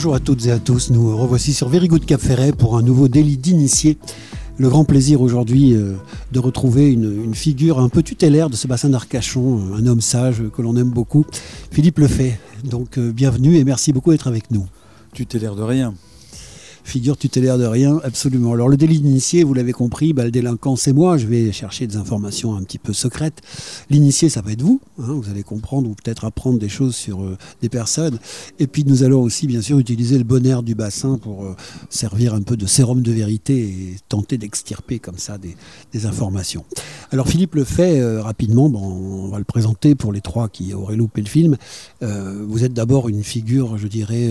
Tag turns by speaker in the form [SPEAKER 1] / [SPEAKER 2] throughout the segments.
[SPEAKER 1] Bonjour à toutes et à tous, nous revoici sur Very Good Cap Ferret pour un nouveau délit d'initié. Le grand plaisir aujourd'hui euh, de retrouver une, figure un peu tutélaire de ce bassin d'Arcachon, un homme sage que l'on aime beaucoup, Philippe Lefay. Donc euh, bienvenue et merci beaucoup d'être avec nous.
[SPEAKER 2] Tutélaire de rien
[SPEAKER 1] figure tutélaire de rien, absolument. Alors le délit d'initié, vous l'avez compris, bah, le délinquant c'est moi, je vais chercher des informations un petit peu secrètes. L'initié, ça va être vous, hein. vous allez comprendre ou peut-être apprendre des choses sur euh, des personnes. Et puis nous allons aussi bien sûr utiliser le bon air du bassin pour euh, servir un peu de sérum de vérité et tenter d'extirper comme ça des, informations. Alors Philippe le fait euh, rapidement, on va le présenter pour les trois qui auraient loupé le film. vous êtes d'abord une figure, je dirais,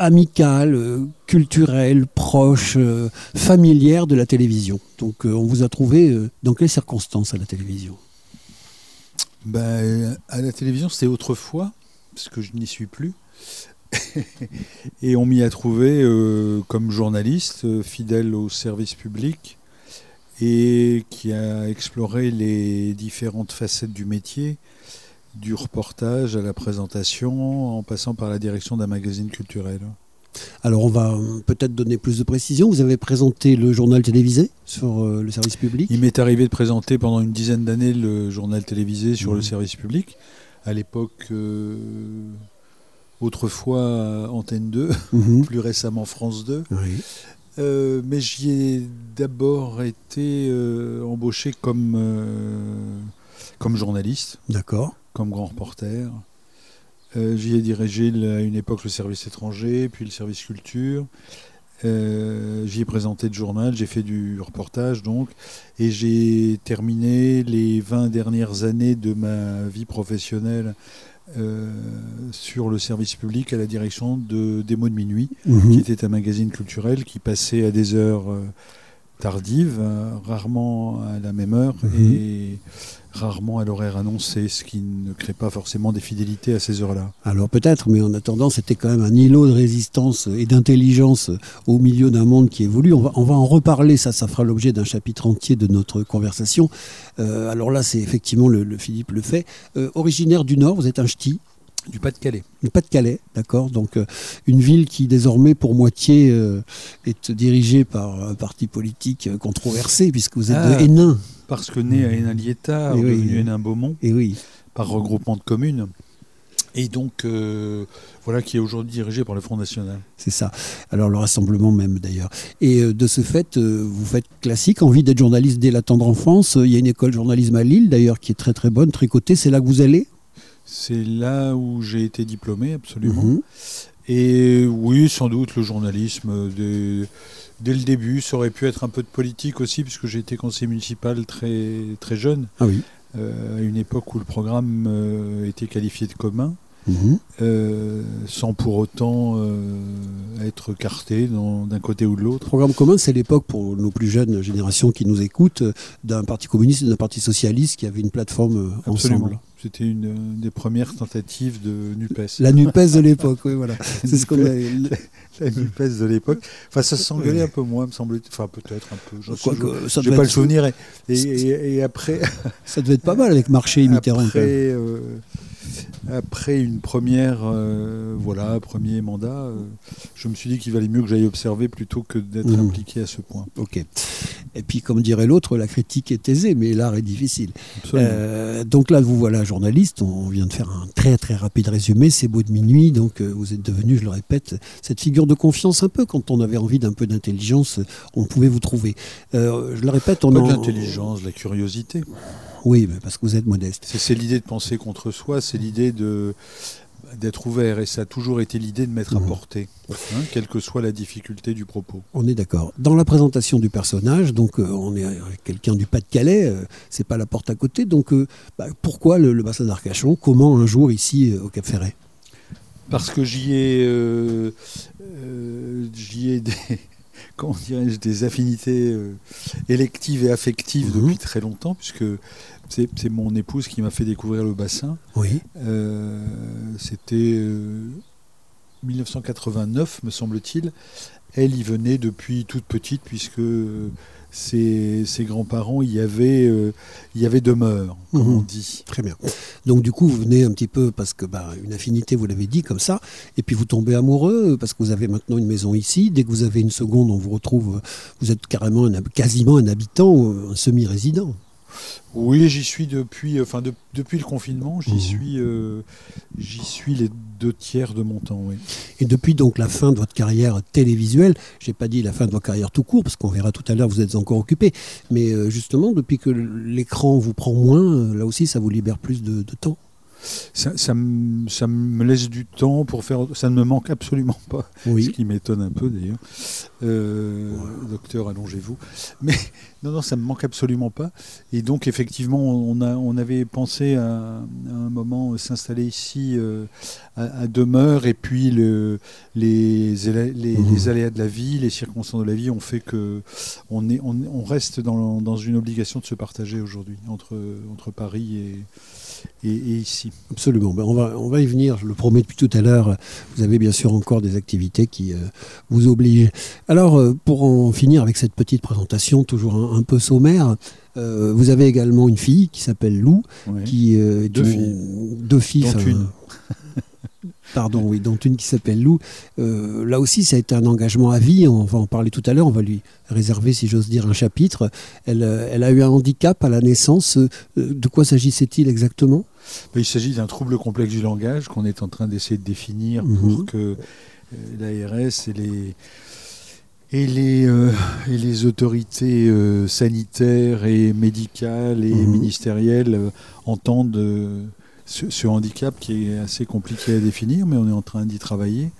[SPEAKER 1] amicale, euh, culturelle, proche, euh, familière de la télévision. Donc euh, on vous a trouvé dans quelles circonstances à la télévision?
[SPEAKER 2] Ben, À la télévision, c'était autrefois, parce que je n'y suis plus. et on m'y a trouvé comme journaliste, fidèle au service public, et qui a exploré les différentes facettes du métier, du reportage à la présentation, en passant par la direction d'un magazine culturel.
[SPEAKER 1] Alors on va peut-être donner plus de précisions. Vous avez présenté le journal télévisé sur euh, le service public
[SPEAKER 2] Il m'est arrivé de présenter pendant une dizaine d'années le journal télévisé sur le mmh. service public. À l'époque, euh, autrefois Antenne 2, mmh. plus récemment France 2. Euh, mais j'y ai d'abord été embauché comme comme journaliste.
[SPEAKER 1] D'accord.
[SPEAKER 2] Comme grand reporter. Euh, j'y ai dirigé à une époque le service étranger, puis le service culture. Euh, j'y ai présenté le journal, j'ai fait du reportage donc, et j'ai terminé les 20 dernières années de ma vie professionnelle euh, sur le service public à la direction de Des mots de minuit, mhm. qui était un magazine culturel qui passait à des heures tardives, rarement à la même heure, mhm. et rarement à l'horaire annoncé, ce qui ne crée pas forcément des fidélités à ces heures-là.
[SPEAKER 1] Alors peut-être, mais en attendant, c'était quand même un îlot de résistance et d'intelligence au milieu d'un monde qui évolue. On va, on va en reparler, ça, ça fera l'objet d'un chapitre entier de notre conversation. Euh, alors là, c'est effectivement le, Philippe le fait. Euh, originaire du Nord, vous êtes un ch'ti?
[SPEAKER 2] Du Pas-de-Calais.
[SPEAKER 1] Du Pas-de-Calais, d'accord. Donc euh, une ville qui désormais pour moitié est dirigée par un parti politique controversé puisque vous êtes de ah. Hénin
[SPEAKER 2] parce que né à Hénin-Liétard, devenu Hénin-Beaumont,
[SPEAKER 1] et oui.
[SPEAKER 2] par regroupement de communes. Et donc, euh, voilà, qui est aujourd'hui dirigé par le Front National.
[SPEAKER 1] C'est ça. Alors, le rassemblement même, d'ailleurs. Et euh, de ce fait, euh, vous faites classique, envie d'être journaliste dès la tendre enfance. Il y a une école de journalisme à Lille, d'ailleurs, qui est très très bonne, tricotée. C'est là que vous allez?
[SPEAKER 2] C'est là où j'ai été diplômé, absolument. Mhm. Et oui, sans doute, le journalisme dès le début. Ça aurait pu être un peu de politique aussi, puisque j'ai été conseiller municipal très, très jeune.
[SPEAKER 1] Ah oui.
[SPEAKER 2] Euh, à une époque où le programme euh, était qualifié de commun. Mhm. Euh, sans pour autant être carté d'un côté ou de l'autre.
[SPEAKER 1] Programme commun, c'est l'époque pour nos plus jeunes générations qui nous écoutent d'un parti communiste et d'un parti socialiste qui avait une plateforme ensemble.
[SPEAKER 2] C'était une des premières tentatives de NUPES.
[SPEAKER 1] La NUPES de l'époque, oui, voilà. C'est ce qu'on a.
[SPEAKER 2] La NUPES de l'époque. Enfin, ça s'engueulait un peu moins, me semble Enfin, peut-être un peu. Je n'ai pas le souvenir. Et, après.
[SPEAKER 1] Ça devait être pas mal avec Marché et Mitterrand.
[SPEAKER 2] Après, euh, après une première, euh, voilà, premier mandat, euh, je me suis dit qu'il valait mieux que j'aille observer plutôt que d'être mmh. impliqué à ce point.
[SPEAKER 1] Ok. Et puis, comme dirait l'autre, la critique est aisée, mais l'art est difficile. Euh, donc là, vous voilà journaliste. On vient de faire un très très rapide résumé. C'est beau de minuit, donc vous êtes devenu, je le répète, cette figure de confiance un peu. Quand on avait envie d'un peu d'intelligence, on pouvait vous trouver. je le répète, on
[SPEAKER 2] a. l'intelligence, la curiosité.
[SPEAKER 1] Oui, parce que vous êtes modeste.
[SPEAKER 2] C'est l'idée de penser contre soi, c'est l'idée de d'être ouvert et ça a toujours été l'idée de mettre à mmh. portée, hein, quelle que soit la difficulté du propos.
[SPEAKER 1] On est d'accord. Dans la présentation du personnage, donc euh, on est quelqu'un du Pas-de-Calais, euh, c'est pas la porte à côté, donc euh, bah, pourquoi le, bassin d'Arcachon Comment un jour ici au Cap Ferret?
[SPEAKER 2] Parce que j'y ai, j'y ai des, comment dirais-je, des affinités électives et affectives mmh. depuis très longtemps, puisque c'est mon épouse qui m'a fait découvrir le bassin.
[SPEAKER 1] Oui.
[SPEAKER 2] Euh, c'était euh, 1989, me semble-t-il. Elle y venait depuis toute petite, puisque ses, grands-parents y avaient, euh, y demeure, comme
[SPEAKER 1] Mhm.
[SPEAKER 2] on dit.
[SPEAKER 1] Très bien. Donc du coup, vous venez un petit peu parce que bah, une affinité, vous l'avez dit comme ça, et puis vous tombez amoureux parce que vous avez maintenant une maison ici. Dès que vous avez une seconde, on vous retrouve. Vous êtes carrément un quasiment un habitant, euh, un semi-résident.
[SPEAKER 2] Oui, j'y suis depuis, enfin de- depuis le confinement, j'y
[SPEAKER 1] Mhm.
[SPEAKER 2] suis, euh, j'y suis les deux tiers de mon temps. Oui.
[SPEAKER 1] Et depuis donc la fin de votre carrière télévisuelle, j'ai pas dit la fin de votre carrière tout court parce qu'on verra tout à l'heure, vous êtes encore occupé. Mais euh, justement, depuis que l'écran vous prend moins, euh, là aussi, ça vous libère plus de, de temps.
[SPEAKER 2] Ça, ça me- ça me laisse du temps pour faire. Ça ne me manque absolument pas. Ce
[SPEAKER 1] Oui.
[SPEAKER 2] qui m'étonne un peu d'ailleurs. Euh, Docteur, allongez-vous. Mais non, non, ça me manque absolument pas. Et donc, effectivement, on, a, on avait pensé à, moment s'installer ici euh, à, à demeure. Et puis, le, les, élè- les,
[SPEAKER 1] Mhm.
[SPEAKER 2] les aléas de la vie, les circonstances de la vie ont fait que on, est, on, on reste dans, dans une obligation de se partager aujourd'hui entre, entre Paris et, et, et ici.
[SPEAKER 1] Absolument. Ben, on, va, on va y venir, je le promets depuis tout à l'heure. Vous avez bien sûr encore des activités qui euh, vous obligent. Alors, euh, pour en finir avec cette petite présentation, toujours un, un peu sommaire, euh, vous avez également une fille qui s'appelle Lou, qui euh,
[SPEAKER 2] Deux
[SPEAKER 1] une-
[SPEAKER 2] filles.
[SPEAKER 1] deux filles,
[SPEAKER 2] Dont une.
[SPEAKER 1] Pardon, oui, dont une qui s'appelle Lou. Euh, là aussi, ça a été un engagement à vie. On va en parler tout à l'heure. On va lui réserver, si j'ose dire, un chapitre. Elle, elle a eu un handicap à la naissance. De quoi s'agissait-il exactement?
[SPEAKER 2] Il s'agit d'un trouble complexe du langage qu'on est en train d'essayer de définir
[SPEAKER 1] Mhm.
[SPEAKER 2] pour que l'ARS et les, et, les, euh, et les autorités euh, sanitaires et médicales et
[SPEAKER 1] Mhm.
[SPEAKER 2] ministérielles euh, entendent euh, ce, ce handicap qui est assez compliqué à définir, mais on est en train d'y travailler.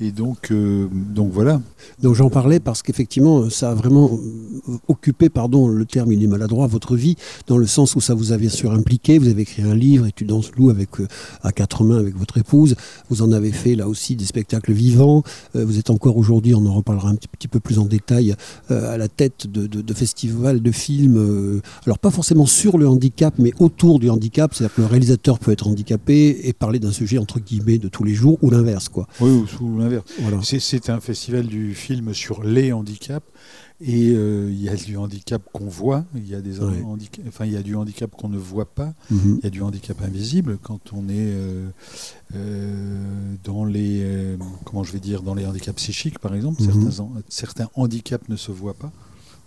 [SPEAKER 2] Et donc, euh, donc voilà.
[SPEAKER 1] Donc j'en parlais parce qu'effectivement, ça a vraiment occupé, pardon, le terme il est maladroit, votre vie, dans le sens où ça vous a bien impliqué. Vous avez écrit un livre, et tu danses loup avec, euh, à quatre mains avec votre épouse. Vous en avez fait là aussi des spectacles vivants. Euh, vous êtes encore aujourd'hui, on en reparlera un petit, peu plus en détail, à la tête de, de, de festivals de films. alors pas forcément sur le handicap, mais autour du handicap. C'est-à-dire que le réalisateur peut être handicapé et parler d'un sujet entre guillemets de tous les jours ou l'inverse, quoi.
[SPEAKER 2] Oui, ou l'inverse.
[SPEAKER 1] Voilà.
[SPEAKER 2] C'est- un festival du film sur les handicaps. Et euh, il y a du handicap qu'on voit, il y a des
[SPEAKER 1] Ouais.
[SPEAKER 2] enfin il y a du handicap qu'on ne voit pas,
[SPEAKER 1] Mhm.
[SPEAKER 2] il y a du handicap invisible quand on est euh, euh, dans les comment je vais dire dans les handicaps psychiques par exemple,
[SPEAKER 1] Mhm.
[SPEAKER 2] certains, han- certains handicaps ne se voient pas.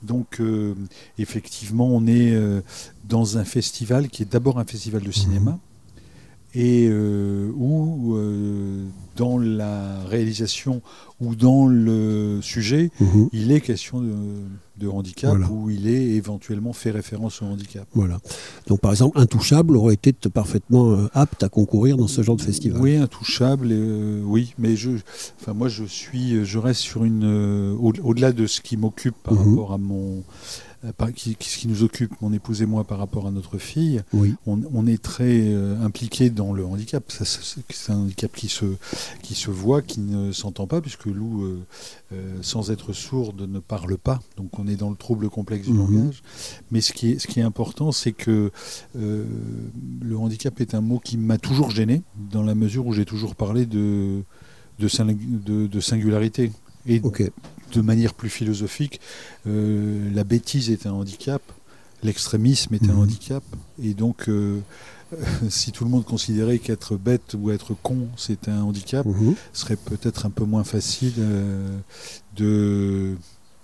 [SPEAKER 2] Donc euh, effectivement, on est euh, dans un festival qui est d'abord un festival de cinéma et euh, où euh, dans la réalisation ou dans le sujet,
[SPEAKER 1] Mhm.
[SPEAKER 2] il est question de, de handicap
[SPEAKER 1] Voilà.
[SPEAKER 2] ou il est éventuellement fait référence au handicap.
[SPEAKER 1] Voilà. Donc par exemple, Intouchable aurait été parfaitement euh, apte à concourir dans ce genre de festival.
[SPEAKER 2] Oui, intouchable, euh, oui, mais je, enfin moi je suis, je reste sur une, au- au-delà de ce qui m'occupe par
[SPEAKER 1] Mhm.
[SPEAKER 2] rapport à mon, qui, qui- ce qui nous occupe, mon épouse et moi par rapport à notre fille,
[SPEAKER 1] Oui.
[SPEAKER 2] on, on est très euh, impliqué dans le handicap. C'est un handicap qui se, qui se voit, qui ne s'entend pas, puisque Lou, euh, euh, sans être sourde, ne parle pas. Donc on est dans le trouble complexe du
[SPEAKER 1] Mhm.
[SPEAKER 2] langage. Mais ce qui est, ce qui est important, c'est que euh, le handicap est un mot qui m'a toujours gêné, dans la mesure où j'ai toujours parlé de, de, sing- de- de singularité. Et. De manière plus philosophique, euh, la bêtise est un handicap, l'extrémisme est un
[SPEAKER 1] Mhm.
[SPEAKER 2] handicap, et donc euh, si tout le monde considérait qu'être bête ou être con c'est un handicap, ce serait peut-être un peu moins facile euh, de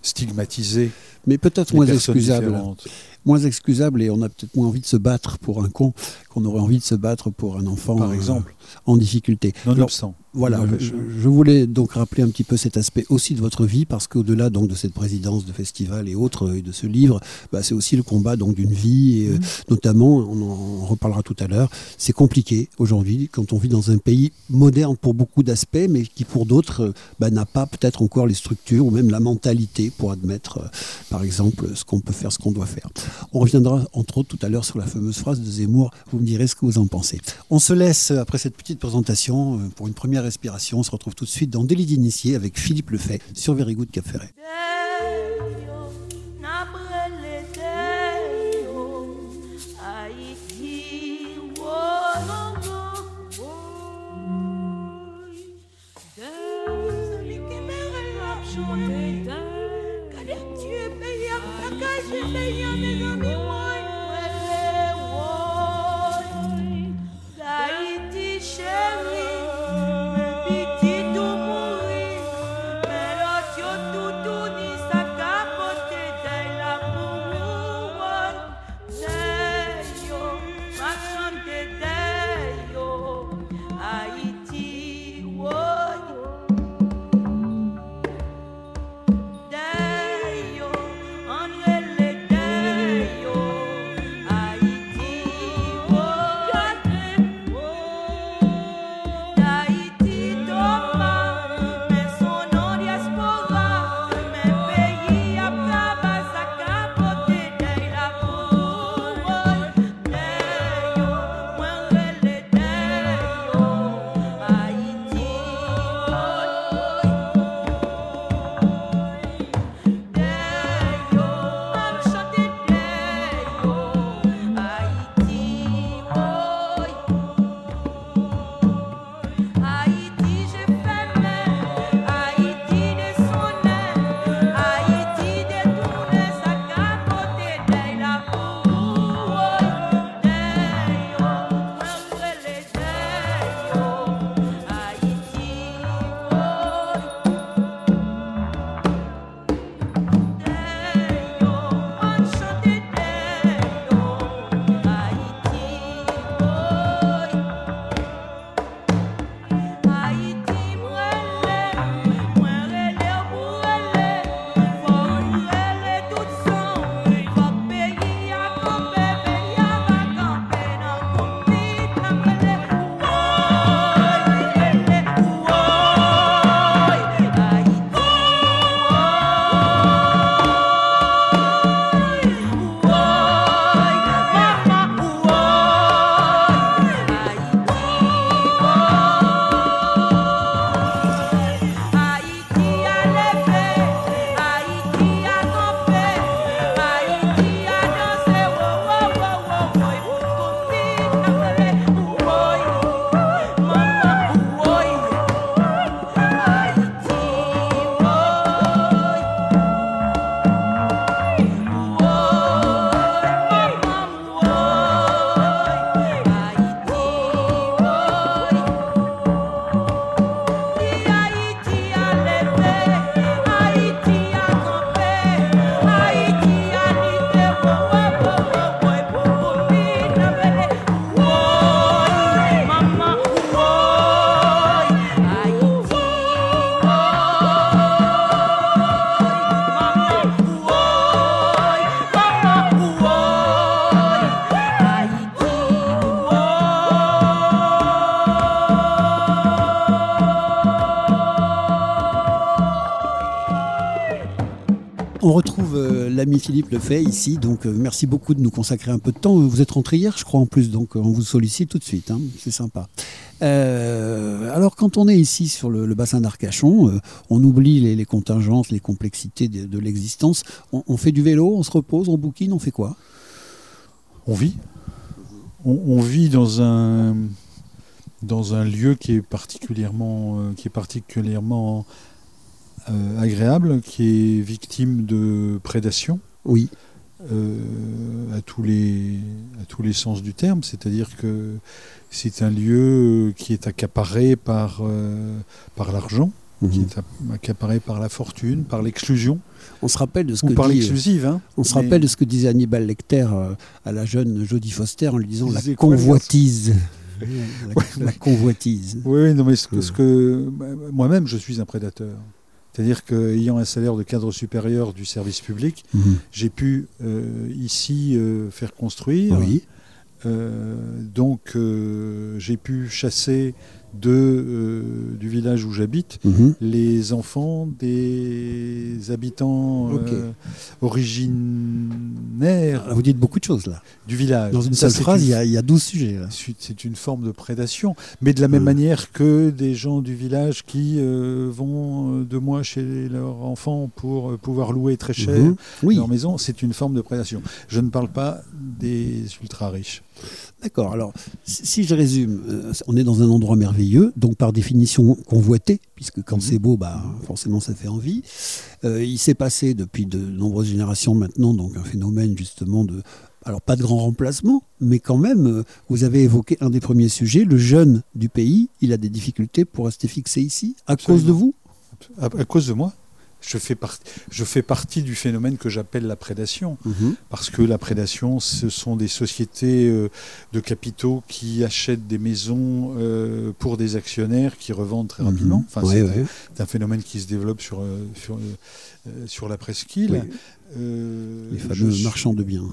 [SPEAKER 2] stigmatiser
[SPEAKER 1] Mais peut-être moins excusable.
[SPEAKER 2] différentes.
[SPEAKER 1] Moins excusable et on a peut-être moins envie de se battre pour un con qu'on aurait envie de se battre pour un enfant
[SPEAKER 2] Par
[SPEAKER 1] euh,
[SPEAKER 2] exemple,
[SPEAKER 1] en difficulté.
[SPEAKER 2] Nonobstant.
[SPEAKER 1] Voilà, je,
[SPEAKER 2] N'empêche.
[SPEAKER 1] je- je voulais donc rappeler un petit peu cet aspect aussi de votre vie, parce qu'au-delà donc de cette présidence de festival et autres, et de ce livre, bah, c'est aussi le combat donc d'une vie, et, euh, notamment, on en reparlera tout à l'heure, c'est compliqué aujourd'hui quand on vit dans un pays moderne pour beaucoup d'aspects, mais qui pour d'autres euh, bah, n'a pas peut-être encore les structures ou même la mentalité pour admettre, euh, par exemple, ce qu'on peut faire, ce qu'on doit faire. On reviendra entre autres tout à l'heure sur la fameuse phrase de Zemmour, vous me direz ce que vous en pensez. On se laisse, euh, après cette petite présentation, euh, pour une première respiration, on se retrouve tout de suite dans Délit d'initié avec Philippe Lefay sur Very Good. Philippe Lefay ici, donc euh, merci beaucoup de nous consacrer un peu de temps. Vous êtes rentré hier, je crois, en plus, donc euh, on vous sollicite tout de suite, hein, c'est sympa. Euh, alors quand on est ici sur le, le bassin d'Arcachon, on oublie les, contingences, les complexités de, l'existence. On, fait du vélo, on se repose, on bouquine, on fait quoi?
[SPEAKER 2] On vit. On, vit dans un dans un lieu qui est particulièrement qui est particulièrement agréable, qui est victime de prédation
[SPEAKER 1] Oui,
[SPEAKER 2] euh, à tous les à tous les sens du terme. C'est-à-dire que c'est un lieu qui est accaparé par euh, par l'argent, qui
[SPEAKER 1] Mhm.
[SPEAKER 2] est a- accaparé par la fortune, par l'exclusion
[SPEAKER 1] on se rappelle de ce
[SPEAKER 2] ou
[SPEAKER 1] que
[SPEAKER 2] par
[SPEAKER 1] dit,
[SPEAKER 2] hein.
[SPEAKER 1] on se rappelle de ce que disait Hannibal Lecter euh, à la jeune Jodie Foster en lui disant la convoitise. la, la convoitise.
[SPEAKER 2] Oui, non, mais ce ce que- moi-même, je suis un prédateur. C'est-à-dire qu'ayant un salaire de cadre supérieur du service public,
[SPEAKER 1] Mhm.
[SPEAKER 2] j'ai pu euh, ici euh, faire construire.
[SPEAKER 1] Oui.
[SPEAKER 2] Euh, donc, j'ai pu chasser de, euh, du village où j'habite
[SPEAKER 1] Mhm.
[SPEAKER 2] les enfants des habitants euh, originaires
[SPEAKER 1] Alors, vous dites beaucoup de choses là.
[SPEAKER 2] du village.
[SPEAKER 1] Dans une
[SPEAKER 2] Ça,
[SPEAKER 1] seule phrase,
[SPEAKER 2] une
[SPEAKER 1] il y, a, il y a 12 sujets
[SPEAKER 2] c'est une forme de prédation, mais de la même
[SPEAKER 1] Mm.
[SPEAKER 2] manière que des gens du village qui euh, vont euh, deux mois chez leurs enfants pour euh, pouvoir louer très cher
[SPEAKER 1] Mhm. Oui,
[SPEAKER 2] leur maison, c'est une forme de prédation. Je ne parle pas des ultra riches.
[SPEAKER 1] D'accord. Alors, si je résume, euh, on est dans un endroit merveilleux, donc par définition convoité, puisque quand c'est beau, bah, forcément ça fait envie. Euh, il s'est passé depuis de nombreuses générations maintenant, donc un phénomène justement de. Alors, pas de grand remplacement, mais quand même, euh, vous avez évoqué un des premiers sujets, le jeune du pays, il a des difficultés pour rester fixé ici, à
[SPEAKER 2] Absolument.
[SPEAKER 1] cause de vous?
[SPEAKER 2] À, à cause de moi, je fais, par- je fais partie du phénomène que j'appelle la prédation. Parce que la prédation, ce sont des sociétés euh, de capitaux qui achètent des maisons euh, pour des actionnaires qui revendent très rapidement. Enfin,
[SPEAKER 1] Ouais,
[SPEAKER 2] c'est
[SPEAKER 1] ouais.
[SPEAKER 2] un phénomène qui se développe sur, euh, sur, euh, sur la presqu'île.
[SPEAKER 1] Oui. Les fameux marchands de biens.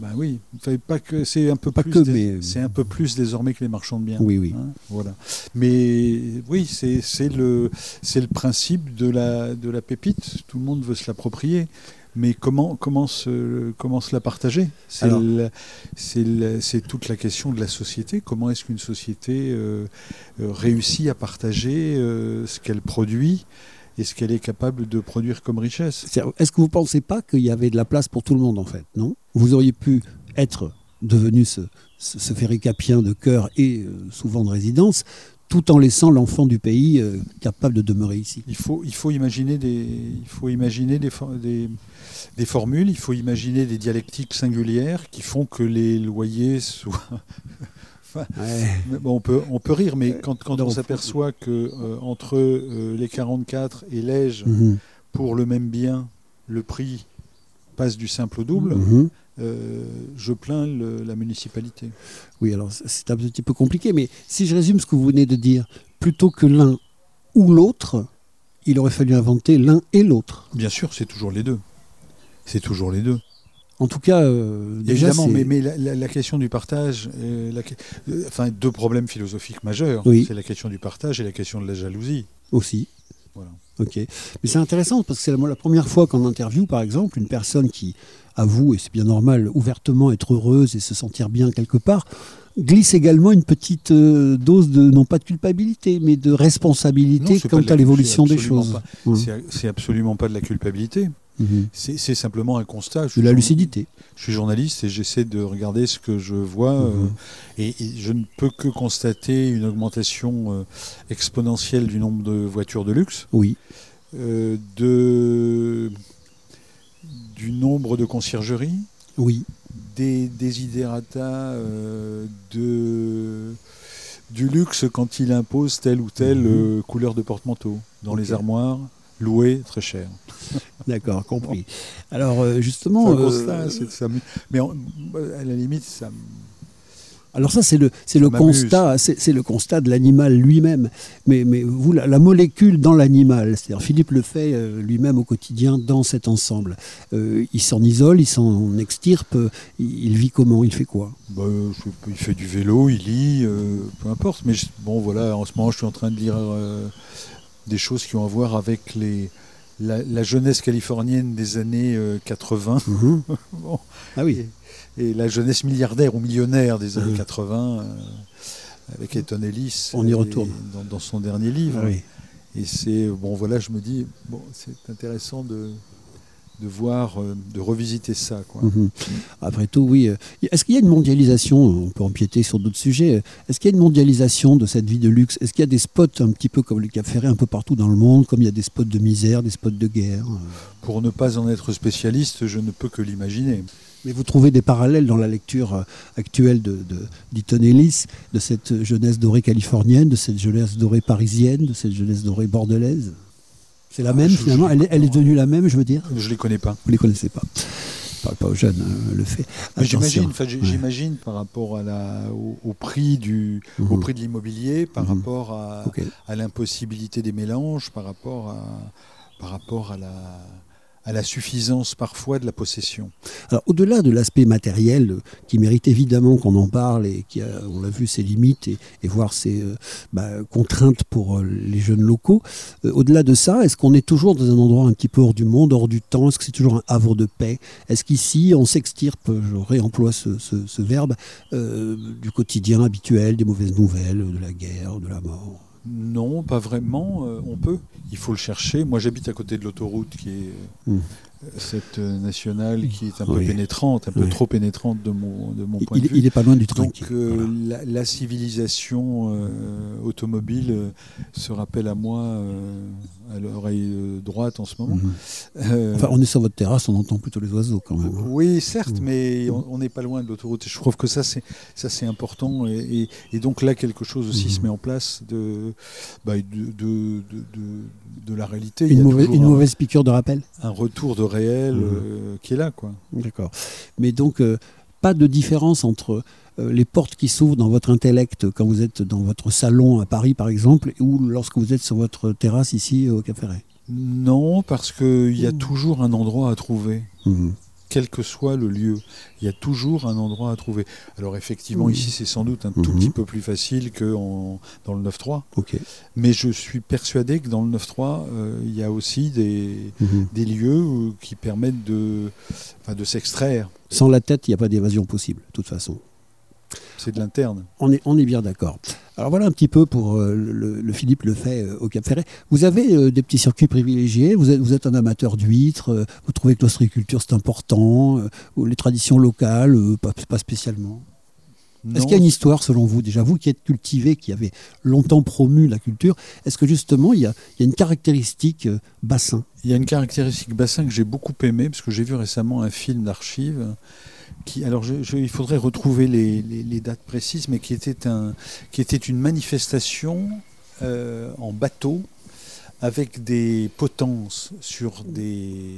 [SPEAKER 2] Ben oui, Enfin, pas que c'est un peu
[SPEAKER 1] Pas
[SPEAKER 2] plus
[SPEAKER 1] que, mais-
[SPEAKER 2] c'est un peu plus désormais que les marchands de biens.
[SPEAKER 1] Oui, oui.
[SPEAKER 2] Hein, voilà. Mais oui, c'est c'est le c'est le principe de la de la pépite. Tout le monde veut se l'approprier. Mais comment comment se comment se la partager? C'est toute la question de la société. Comment est-ce qu'une société euh, euh, réussit à partager euh, ce qu'elle produit? Et ce qu'elle est capable de produire comme richesse?
[SPEAKER 1] Est-ce que vous ne pensez pas qu'il y avait de la place pour tout le monde en fait? Non? Vous auriez pu être devenu ce, ce, de cœur et euh, souvent de résidence, tout en laissant l'enfant du pays euh, capable de demeurer ici.
[SPEAKER 2] Il faut, il faut imaginer, des, il faut imaginer des, for- des, des formules, il faut imaginer des dialectiques singulières qui font que les loyers soient.
[SPEAKER 1] Ouais.
[SPEAKER 2] Mais bon, on, peut, on peut rire, mais quand, quand
[SPEAKER 1] non,
[SPEAKER 2] on s'aperçoit que euh, entre euh, les 44 et l'Ège,
[SPEAKER 1] Mhm.
[SPEAKER 2] pour le même bien, le prix passe du simple au double,
[SPEAKER 1] Mhm.
[SPEAKER 2] euh, je plains le- la municipalité.
[SPEAKER 1] Oui, alors c'est un petit peu compliqué, mais si je résume ce que vous venez de dire, plutôt que l'un ou l'autre, il aurait fallu inventer l'un et l'autre.
[SPEAKER 2] Bien sûr, c'est toujours les deux. C'est toujours les deux.
[SPEAKER 1] En tout cas, euh, déjà,
[SPEAKER 2] Évidemment, mais, mais la, la- la question du partage, euh, la euh, enfin deux problèmes philosophiques majeurs.
[SPEAKER 1] Oui.
[SPEAKER 2] C'est la question du partage et la question de la jalousie.
[SPEAKER 1] aussi.
[SPEAKER 2] Voilà.
[SPEAKER 1] Ok. Mais c'est intéressant parce que c'est la, première fois qu'en interview, par exemple, une personne qui avoue, et c'est bien normal, ouvertement être heureuse et se sentir bien quelque part, glisse également une petite dose de, non pas de culpabilité, mais de responsabilité quant à l'évolution des choses.
[SPEAKER 2] C'est- C'est absolument pas de la culpabilité.
[SPEAKER 1] Mhm.
[SPEAKER 2] C'est simplement un constat. Je
[SPEAKER 1] De
[SPEAKER 2] suis
[SPEAKER 1] la lucidité.
[SPEAKER 2] Je suis journaliste et j'essaie de regarder ce que je vois. euh,
[SPEAKER 1] Mhm.
[SPEAKER 2] et, et je ne peux que constater une augmentation euh, exponentielle du nombre de voitures de luxe.
[SPEAKER 1] Oui.
[SPEAKER 2] euh, de, du nombre de conciergeries,
[SPEAKER 1] Oui.
[SPEAKER 2] des desiderata euh, de, du luxe quand il impose telle ou telle
[SPEAKER 1] Mhm.
[SPEAKER 2] euh, couleur de porte-manteau dans les armoires, louées très cher.
[SPEAKER 1] D'accord, compris. Alors euh, justement, euh,
[SPEAKER 2] constat, c'est- ça me- mais à la limite, ça
[SPEAKER 1] alors ça c'est le c'est le
[SPEAKER 2] m'amuse.
[SPEAKER 1] constat, c'est c'est le constat de l'animal lui-même. Mais mais vous la, la molécule dans l'animal, c'est-à-dire Philippe le fait euh, lui-même au quotidien dans cet ensemble. Euh, il s'en isole, il s'en extirpe, euh, il, vit comment, il fait quoi?
[SPEAKER 2] Bah, je il fait du vélo, il lit, euh, peu importe. Mais je- bon, voilà, en ce moment, je suis en train de lire euh, des choses qui ont à voir avec les, la, la jeunesse californienne des années euh, 80 Bon.
[SPEAKER 1] Ah oui.
[SPEAKER 2] et la jeunesse milliardaire ou millionnaire des années
[SPEAKER 1] Mhm.
[SPEAKER 2] 80 euh, avec Eton Ellis.
[SPEAKER 1] On y
[SPEAKER 2] et-
[SPEAKER 1] retourne.
[SPEAKER 2] Dans, dans son dernier livre.
[SPEAKER 1] Ah oui.
[SPEAKER 2] Et c'est, bon, voilà, je me dis, bon, c'est intéressant de, de voir, euh, de revisiter ça. Quoi.
[SPEAKER 1] Mhm. Après tout, oui. euh, Est-ce qu'il y a une mondialisation On peut empiéter sur d'autres sujets. euh, Est-ce qu'il y a une mondialisation de cette vie de luxe? Est-ce qu'il y a des spots un petit peu comme le Cap Ferré un peu partout dans le monde, comme il y a des spots de misère, des spots de guerre
[SPEAKER 2] Pour ne pas en être spécialiste, je ne peux que l'imaginer.
[SPEAKER 1] Mais vous trouvez des parallèles dans la lecture actuelle de, de d'Eaton Ellis, de cette jeunesse dorée californienne, de cette jeunesse dorée parisienne, de cette jeunesse dorée bordelaise? C'est la
[SPEAKER 2] Ah,
[SPEAKER 1] même
[SPEAKER 2] je-
[SPEAKER 1] finalement
[SPEAKER 2] je-
[SPEAKER 1] elle est, elle est devenue la même, je veux dire
[SPEAKER 2] Je ne les connais pas.
[SPEAKER 1] Vous ne les connaissez pas. Je parle pas aux jeunes, hein, le fait.
[SPEAKER 2] J'imagine,
[SPEAKER 1] Ouais.
[SPEAKER 2] j'imagine par rapport à la, au, au prix du, au
[SPEAKER 1] Mhm.
[SPEAKER 2] prix de l'immobilier, par
[SPEAKER 1] Mhm.
[SPEAKER 2] rapport à, à l'impossibilité des mélanges, par rapport à, par rapport à la, à la suffisance parfois de la possession.
[SPEAKER 1] Alors, au-delà de l'aspect matériel, euh, qui mérite évidemment qu'on en parle et qui a, on l'a vu, ses limites et, voir ses euh, bah, contraintes pour euh, les jeunes locaux, au-delà de ça, est-ce qu'on est toujours dans un endroit un petit peu hors du monde, hors du temps? Est-ce que c'est toujours un havre de paix? Est-ce qu'ici, on s'extirpe, je réemploie ce, verbe, du quotidien habituel, des mauvaises nouvelles, de la guerre, de la mort?
[SPEAKER 2] Non, pas vraiment. euh, on peut. Il faut le chercher. Moi, j'habite à côté de l'autoroute qui est
[SPEAKER 1] Mm.
[SPEAKER 2] cette euh, nationale qui est un peu pénétrante, un peu trop pénétrante de mon, de mon point
[SPEAKER 1] Il,
[SPEAKER 2] de vue.
[SPEAKER 1] il est pas loin du
[SPEAKER 2] Donc euh,
[SPEAKER 1] Voilà.
[SPEAKER 2] la, la civilisation euh, automobile euh, se rappelle à moi euh, à l'oreille euh, droite en ce moment.
[SPEAKER 1] Mhm.
[SPEAKER 2] Euh,
[SPEAKER 1] Enfin, on est sur votre terrasse, on entend plutôt les oiseaux quand même. hein.
[SPEAKER 2] oui, certes,
[SPEAKER 1] Mm.
[SPEAKER 2] mais on n'est pas loin de l'autoroute. Je trouve que ça, c'est ça, c'est important. Et, et- et donc là, quelque chose aussi
[SPEAKER 1] Mhm.
[SPEAKER 2] se met en place de, bah, de, de, de, de- la réalité.
[SPEAKER 1] Une, mauvaise,
[SPEAKER 2] toujours
[SPEAKER 1] une
[SPEAKER 2] un-
[SPEAKER 1] mauvaise piqûre de rappel?
[SPEAKER 2] Un, retour de réel
[SPEAKER 1] Mhm.
[SPEAKER 2] euh, qui est là, quoi.
[SPEAKER 1] D'accord. Mais donc, euh, pas de différence entre les portes qui s'ouvrent dans votre intellect quand vous êtes dans votre salon à Paris, par exemple, ou lorsque vous êtes sur votre terrasse ici au Cap Ferret
[SPEAKER 2] Non, parce qu'il y a toujours un endroit à trouver.
[SPEAKER 1] Mhm.
[SPEAKER 2] quel que soit le lieu, il y a toujours un endroit à trouver. Alors effectivement,
[SPEAKER 1] Mhm.
[SPEAKER 2] ici, c'est sans doute un tout
[SPEAKER 1] Mhm.
[SPEAKER 2] petit peu plus facile que en- dans le 9-3,
[SPEAKER 1] Ok.
[SPEAKER 2] mais je suis persuadé que dans le 9-3, euh, il y a aussi des, des lieux euh, qui permettent de, de s'extraire.
[SPEAKER 1] Sans la tête, il n'y a pas d'évasion possible, de toute façon.
[SPEAKER 2] C'est de l'interne.
[SPEAKER 1] On est, on est bien d'accord. Alors voilà un petit peu pour euh, le, le Philippe le fait euh, au Cap Ferret. Vous avez euh, des petits circuits privilégiés, vous êtes, vous êtes un amateur d'huîtres, vous trouvez que l'ostréiculture c'est important, ou les traditions locales, pas, pas spécialement. Est-ce qu'il y a une histoire selon vous Déjà, vous qui êtes cultivé, qui avez longtemps promu la culture, est-ce que justement il y a, il y a une caractéristique bassin?
[SPEAKER 2] Il y a une caractéristique bassin que j'ai beaucoup aimé, parce que j'ai vu récemment un film d'archives. Alors, il faudrait retrouver les, dates précises, mais qui était, un, qui était une manifestation euh, en bateau avec des potences sur des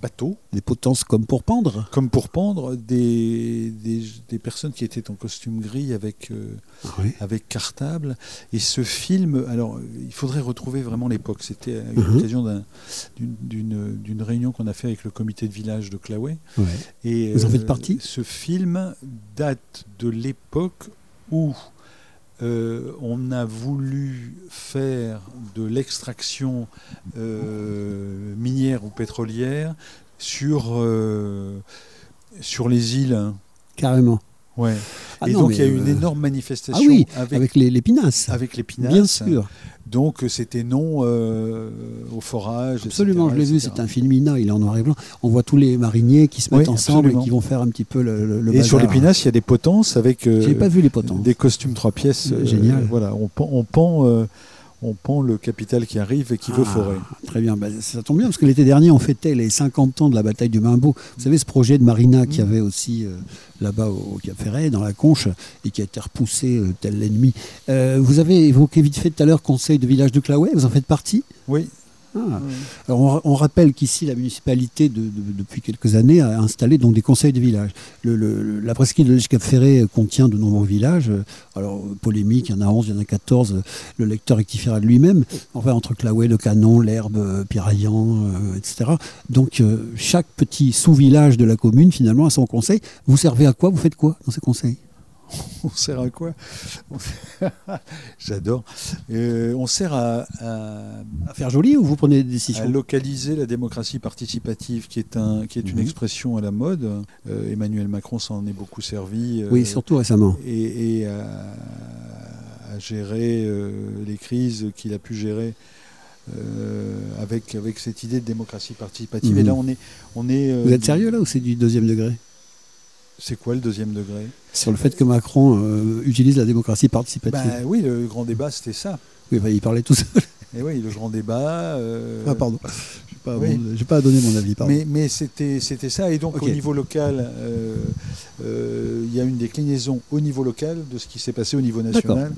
[SPEAKER 2] bateaux,
[SPEAKER 1] Des potences comme pour pendre
[SPEAKER 2] comme pour pendre des, des, des personnes qui étaient en costume gris avec, euh,
[SPEAKER 1] Oui.
[SPEAKER 2] avec cartable. Et ce film, alors il faudrait retrouver vraiment l'époque. C'était à
[SPEAKER 1] Mhm.
[SPEAKER 2] l'occasion d'un- d'une- d'une d'une réunion qu'on a fait avec le comité de village de Claouet.
[SPEAKER 1] Ouais.
[SPEAKER 2] Et euh,
[SPEAKER 1] Vous en faites partie?
[SPEAKER 2] Ce film date de l'époque où euh, on a voulu faire de l'extraction euh, minière ou pétrolière sur, euh, les îles. hein.
[SPEAKER 1] Carrément.
[SPEAKER 2] Ouais.
[SPEAKER 1] Ah
[SPEAKER 2] et
[SPEAKER 1] non,
[SPEAKER 2] donc il y a eu une
[SPEAKER 1] euh,
[SPEAKER 2] énorme
[SPEAKER 1] Ah
[SPEAKER 2] manifestation
[SPEAKER 1] oui,
[SPEAKER 2] avec,
[SPEAKER 1] avec, les, les pinasses.
[SPEAKER 2] avec les pinasses.
[SPEAKER 1] Bien sûr.
[SPEAKER 2] Donc euh, c'était non euh, au forage.
[SPEAKER 1] Absolument,
[SPEAKER 2] etc.,
[SPEAKER 1] je l'ai vu, c'est un film INA, il est en noir et blanc. On voit tous les mariniers qui se mettent
[SPEAKER 2] Oui,
[SPEAKER 1] ensemble
[SPEAKER 2] absolument.
[SPEAKER 1] et qui vont faire un petit peu le, le, le
[SPEAKER 2] Et sur les pinasses, il y a des potences avec euh,
[SPEAKER 1] J'ai pas vu les potents.
[SPEAKER 2] des costumes trois pièces.
[SPEAKER 1] Euh, génial.
[SPEAKER 2] Voilà, on pend, on pend, on pend le capital qui arrive et qui veut
[SPEAKER 1] Ah,
[SPEAKER 2] forer.
[SPEAKER 1] Très bien, Bah, ça tombe bien parce que l'été dernier on fêtait les 50 ans de la bataille du Mimbo. Vous savez ce projet de Marina qui
[SPEAKER 2] Mm.
[SPEAKER 1] avait aussi euh, là-bas au, au Cap Ferret, dans la Conche, et qui a été repoussé euh, tel l'ennemi. Euh, vous avez évoqué vite fait tout à l'heure conseil de village de Claouet, vous en faites partie?
[SPEAKER 2] Oui.
[SPEAKER 1] Ah. Alors, on, on rappelle qu'ici, la municipalité, de- de- depuis quelques années, a installé donc, des conseils de village. Le- le- la presqu'île de l'Èche-Cap Ferré contient de nombreux villages. Euh, Alors, polémique, il y en a 11, il y en a 14. euh, Le lecteur rectifiera de lui-même. Enfin, entre Claouet, Le Canon, l'Herbe, euh, Piraillan, euh, etc. Donc, euh, chaque petit sous-village de la commune, finalement, a son conseil. Vous servez à quoi? Vous faites quoi dans ces conseils?
[SPEAKER 2] On sert à quoi J'adore. Euh, on sert à, à-
[SPEAKER 1] À faire joli ou vous prenez des
[SPEAKER 2] à
[SPEAKER 1] décisions
[SPEAKER 2] localiser la démocratie participative, qui est, un, qui est une
[SPEAKER 1] Mhm.
[SPEAKER 2] expression à la mode. Euh, Emmanuel Macron s'en est beaucoup servi. euh,
[SPEAKER 1] Oui, surtout récemment.
[SPEAKER 2] et, et à, à gérer les crises qu'il a pu gérer avec, avec cette idée de démocratie participative.
[SPEAKER 1] Mhm.
[SPEAKER 2] Et là, on est. On est
[SPEAKER 1] Vous êtes sérieux là ou c'est du deuxième degré?
[SPEAKER 2] C'est quoi le deuxième degré?
[SPEAKER 1] Sur le fait que Macron euh, utilise la démocratie participative.
[SPEAKER 2] bah, Oui, le grand débat, c'était ça.
[SPEAKER 1] Oui, bah, il parlait tout seul.
[SPEAKER 2] Et oui, le grand débat. euh,
[SPEAKER 1] Ah, pardon. Je n'ai pas,
[SPEAKER 2] oui.
[SPEAKER 1] à donner mon avis. Pardon.
[SPEAKER 2] Mais, mais c'était ça. Et donc, au niveau local, euh, euh, il y a une déclinaison au niveau local de ce qui s'est passé au niveau national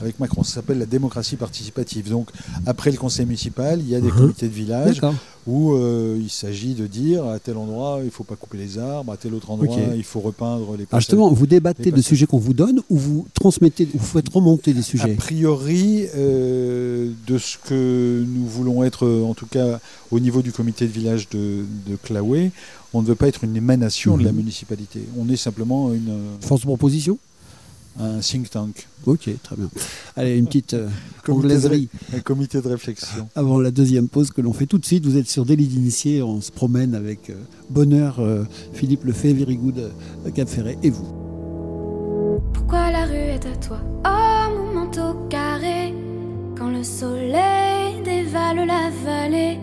[SPEAKER 2] avec Macron. Ça s'appelle la démocratie participative. Donc, après le conseil municipal, il y a des
[SPEAKER 1] Mhm.
[SPEAKER 2] comités de village
[SPEAKER 1] D'accord.
[SPEAKER 2] Où euh, il s'agit de dire à tel endroit, il ne faut pas couper les arbres, à tel autre endroit, il faut repeindre les passages.
[SPEAKER 1] justement, vous débattez de sujets qu'on vous donne ou vous transmettez, ou vous faites remonter des
[SPEAKER 2] A
[SPEAKER 1] sujets
[SPEAKER 2] priori, euh, de ce que nous voulons être, euh, en tout cas au niveau du comité de village de, de Claouet, on ne veut pas être une émanation de la
[SPEAKER 1] Mhm.
[SPEAKER 2] municipalité. On est simplement une,
[SPEAKER 1] Force de proposition?
[SPEAKER 2] Un think tank,
[SPEAKER 1] Ok, très bien. Allez, une petite euh,
[SPEAKER 2] comité de,
[SPEAKER 1] anglaiserie
[SPEAKER 2] un comité de réflexion.
[SPEAKER 1] avant la deuxième pause que l'on fait tout de suite. Vous êtes sur Délit d'initié, on se promène avec euh, bonheur euh, Philippe Lefebvre, Very Good euh, Cap Ferret et vous.
[SPEAKER 3] Pourquoi la rue est à toi? Oh mon manteau carré Quand le soleil dévale la vallée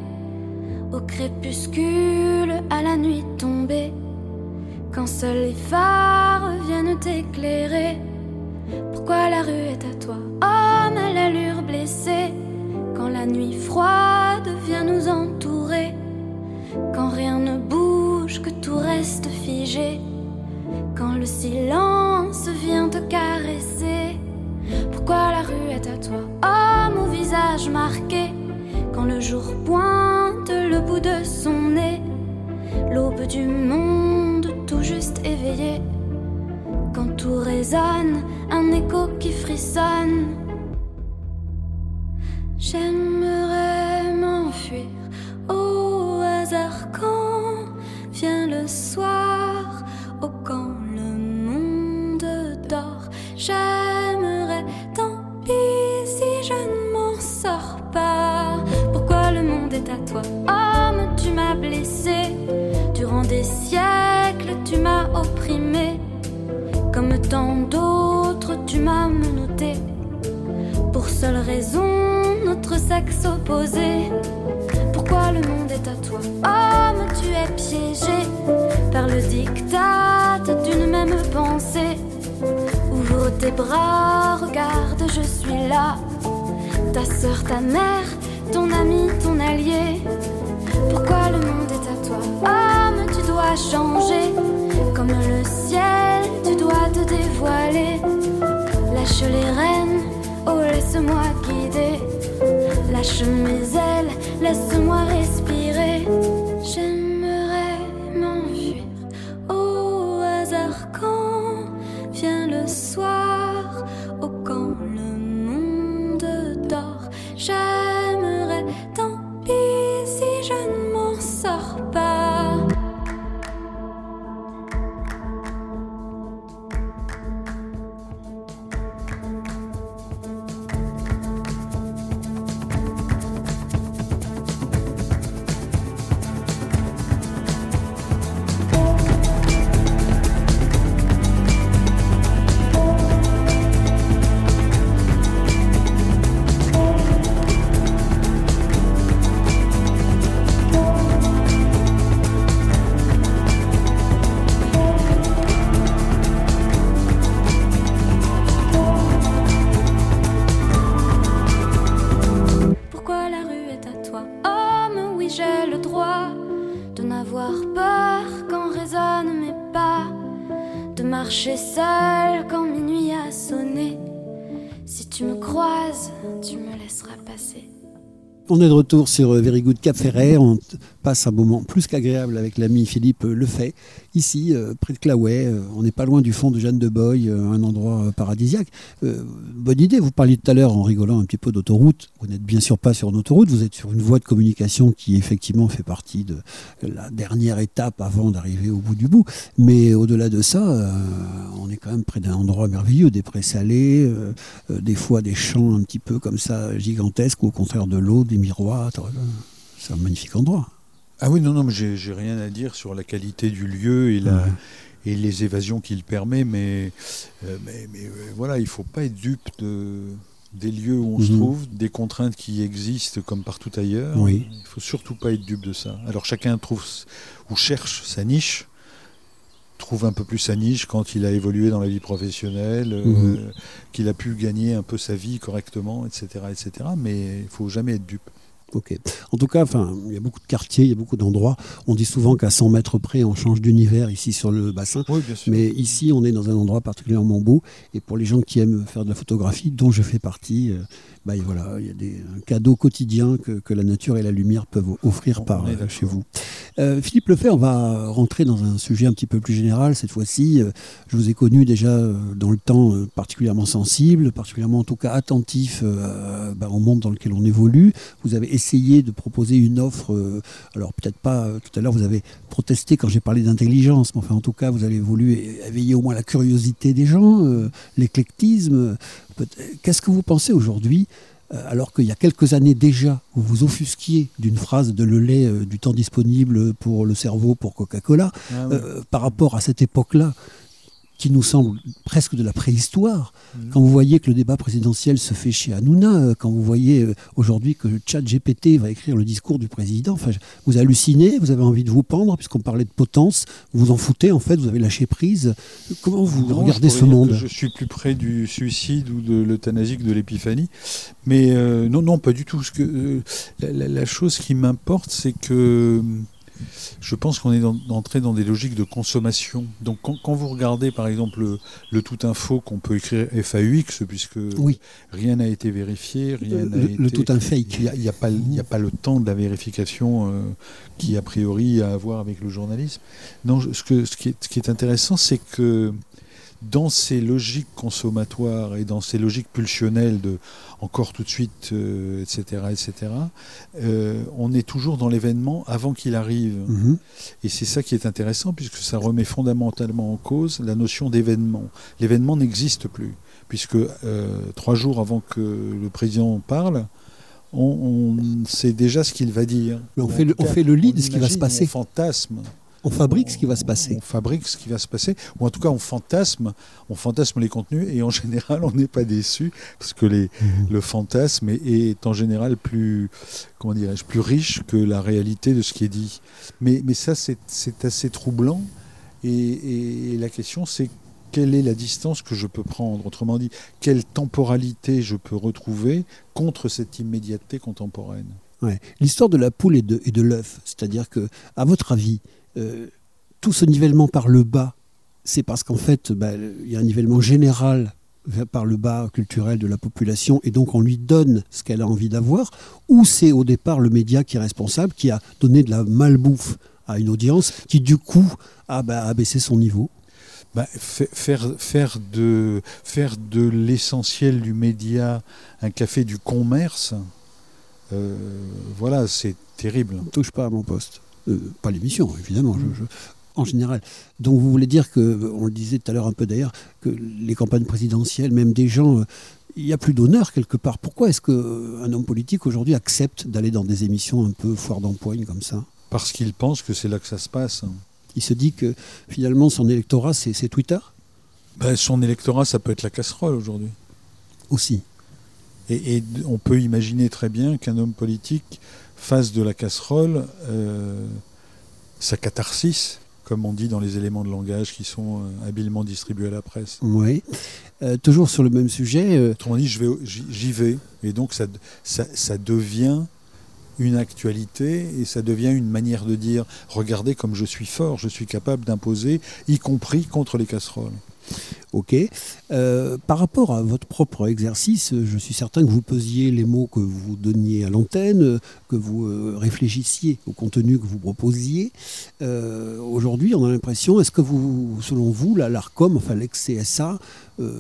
[SPEAKER 3] Au crépuscule, à la nuit tombée, quand seuls les phares viennent t'éclairer. Pourquoi la rue est à toi, homme à l'allure blessée, quand la nuit froide vient nous entourer, quand rien ne bouge, que tout reste figé, quand le silence vient te caresser. Pourquoi la rue est à toi, homme au visage marqué, quand le jour pointe le bout de son nez, l'aube du monde tout juste éveillé, quand tout résonne, un écho qui frissonne. J'aimerais m'enfuir au hasard quand vient le soir, au quand le monde dort. J'aimerais, tant pis si je ne m'en sors pas. Pourquoi le monde est à toi, seule raison, notre sexe opposé. Pourquoi le monde est à toi, homme, tu es piégé par le diktat d'une même pensée. Ouvre tes bras, regarde, je suis là. Ta sœur, ta mère, ton ami, ton allié. Pourquoi le monde est à toi, homme, tu dois changer. Comme le ciel, tu dois te dévoiler. Lâche les rênes, laisse-moi guider. Lâche mes ailes, laisse-moi respirer.
[SPEAKER 1] On est de retour sur euh, Very Good Cap Ferret. On passe un moment plus qu'agréable avec l'ami Philippe euh, Lefay. Ici, euh, près de Claouet, euh, on n'est pas loin du fond de Jeanne de Boy, euh, un endroit paradisiaque. Bonne idée, vous parliez tout à l'heure en rigolant un petit peu d'autoroute. Vous n'êtes bien sûr pas sur une autoroute, vous êtes sur une voie de communication qui effectivement fait partie de la dernière étape avant d'arriver au bout du bout. Mais au-delà de ça, on est quand même près d'un endroit merveilleux, des prés salés, des fois des champs un petit peu comme ça gigantesques, ou au contraire de l'eau, des miroirs. C'est un magnifique endroit.
[SPEAKER 2] Ah oui, non, non, mais j'ai rien à dire sur la qualité du lieu et, la, et les évasions qu'il permet, mais, euh, mais, mais, euh, voilà, il faut pas être dupe de, des lieux où on se
[SPEAKER 1] Mhm.
[SPEAKER 2] trouve, des contraintes qui existent comme partout ailleurs.
[SPEAKER 1] Oui.
[SPEAKER 2] Il faut surtout pas être dupe de ça. Alors chacun trouve ou cherche sa niche, trouve un peu plus sa niche quand il a évolué dans la vie professionnelle, euh,
[SPEAKER 1] Mhm.
[SPEAKER 2] qu'il a pu gagner un peu sa vie correctement, etc., etc. Mais il faut jamais être dupe.
[SPEAKER 1] Ok. En tout cas, enfin, il y a beaucoup de quartiers, il y a beaucoup d'endroits. On dit souvent qu'à 100 mètres près, on change d'univers ici sur le bassin.
[SPEAKER 2] Oui, bien sûr.
[SPEAKER 1] Mais ici, on est dans un endroit particulièrement beau. Et pour les gens qui aiment faire de la photographie, dont je fais partie, euh, bah, voilà, il y a des un cadeau quotidien que, que la nature et la lumière peuvent offrir
[SPEAKER 2] On
[SPEAKER 1] par euh, chez vous. Euh, Philippe Lefay, on va rentrer dans un sujet un petit peu plus général cette fois-ci. Euh, Je vous ai connu déjà dans le temps particulièrement sensible, particulièrement en tout cas attentif bah, au monde dans lequel on évolue. Vous avez essayé de proposer une offre, alors peut-être pas, tout à l'heure vous avez protesté quand j'ai parlé d'intelligence, mais enfin en tout cas vous avez voulu éveiller au moins la curiosité des gens, l'éclectisme. Qu'est-ce que vous pensez aujourd'hui euh, alors qu'il y a quelques années déjà, vous vous offusquiez d'une phrase de Lelay euh, du temps disponible pour le cerveau, pour Coca-Cola,
[SPEAKER 2] Ah oui.
[SPEAKER 1] euh, par rapport à cette époque-là, qui nous semble presque de la préhistoire.
[SPEAKER 2] Mhm.
[SPEAKER 1] Quand vous voyez que le débat présidentiel se fait chez Hanouna, euh, quand vous voyez euh, aujourd'hui que le chat GPT va écrire le discours du président, enfin, vous hallucinez, vous avez envie de vous pendre, puisqu'on parlait de potence, vous vous en foutez en fait, vous avez lâché prise. Comment vous
[SPEAKER 2] Non,
[SPEAKER 1] regardez ce monde
[SPEAKER 2] Je suis plus près du suicide ou de l'euthanasie que de l'épiphanie. Mais euh, non, non, pas du tout. Ce que, euh, la, la- la chose qui m'importe, c'est que je pense qu'on est dans- entré dans des logiques de consommation. Donc quand, quand vous regardez par exemple le, le tout info qu'on peut écrire FAUX, puisque
[SPEAKER 1] Oui.
[SPEAKER 2] rien n'a été vérifié, rien n'a
[SPEAKER 1] le,
[SPEAKER 2] été...
[SPEAKER 1] le tout un fake.
[SPEAKER 2] Il n'y a, y a pas, il y a pas le temps de la vérification euh, qui, a priori, a à voir avec le journalisme. Non, je- ce, que, ce, qui, est, ce qui est intéressant, c'est que dans ces logiques consommatoires et dans ces logiques pulsionnelles de encore tout de suite, euh, etc., etc., euh, on est toujours dans l'événement avant qu'il arrive.
[SPEAKER 1] Mhm.
[SPEAKER 2] Et c'est ça qui est intéressant, puisque ça remet fondamentalement en cause la notion d'événement. L'événement n'existe plus, puisque euh, trois jours avant que le président parle, on, on sait déjà ce qu'il va dire.
[SPEAKER 1] Mais on fait le- on fait le
[SPEAKER 2] on
[SPEAKER 1] de ce qui va se passer.
[SPEAKER 2] On fantasme.
[SPEAKER 1] On fabrique ce qui va se passer.
[SPEAKER 2] On fabrique ce qui va se passer, ou en tout cas on fantasme, on fantasme les contenus, et en général on n'est pas déçu, parce que le fantasme est, en général plus, comment dirais-je, plus riche que la réalité de ce qui est dit. Mais, ça c'est assez troublant, et- et la question c'est quelle est la distance que je peux prendre? Autrement dit, quelle temporalité je peux retrouver contre cette immédiateté contemporaine?
[SPEAKER 1] L'histoire de la poule et de, l'œuf, c'est-à-dire que, à votre avis, euh, tout ce nivellement par le bas, c'est parce qu'en fait, bah, il y a un nivellement général par le bas culturel de la population et donc on lui donne ce qu'elle a envie d'avoir, ou c'est au départ le média qui est responsable, qui a donné de la malbouffe à une audience, qui du coup a, bah, baissé son niveau?
[SPEAKER 2] Bah, faire de l'essentiel du média un café du commerce, euh, voilà, c'est terrible.
[SPEAKER 1] Ne touche pas à mon poste. Euh, pas l'émission, évidemment. je- je- en général. Donc vous voulez dire que, on le disait tout à l'heure un peu d'ailleurs, que les campagnes présidentielles, même des gens, euh, il n'y a plus d'honneur quelque part. Pourquoi est-ce qu'un homme politique aujourd'hui accepte d'aller dans des émissions un peu foire d'empoigne comme ça?
[SPEAKER 2] Parce qu'ils pensent que c'est là que ça se passe.
[SPEAKER 1] Il se dit que finalement son électorat, c'est Twitter?
[SPEAKER 2] Bah, son électorat, ça peut être la casserole aujourd'hui.
[SPEAKER 1] aussi.
[SPEAKER 2] Et, et on peut imaginer très bien qu'un homme politique fasse de la casserole euh, sa catharsis, comme on dit dans les éléments de langage qui sont euh, habilement distribués à la presse.
[SPEAKER 1] Oui. Euh, toujours sur le même sujet, euh,
[SPEAKER 2] Autrement dit, vais, j'y j'y vais. Et donc, ça, ça, ça devient une actualité et ça devient une manière de dire regardez comme je suis fort, je suis capable d'imposer, y compris contre les casseroles.
[SPEAKER 1] Ok. Euh, par rapport à votre propre exercice, je suis certain que vous pesiez les mots que vous donniez à l'antenne, que vous euh, réfléchissiez au contenu que vous proposiez. Euh, Aujourd'hui, on a l'impression, est-ce que vous, selon vous, la- l'ARCOM, enfin l'ex-CSA,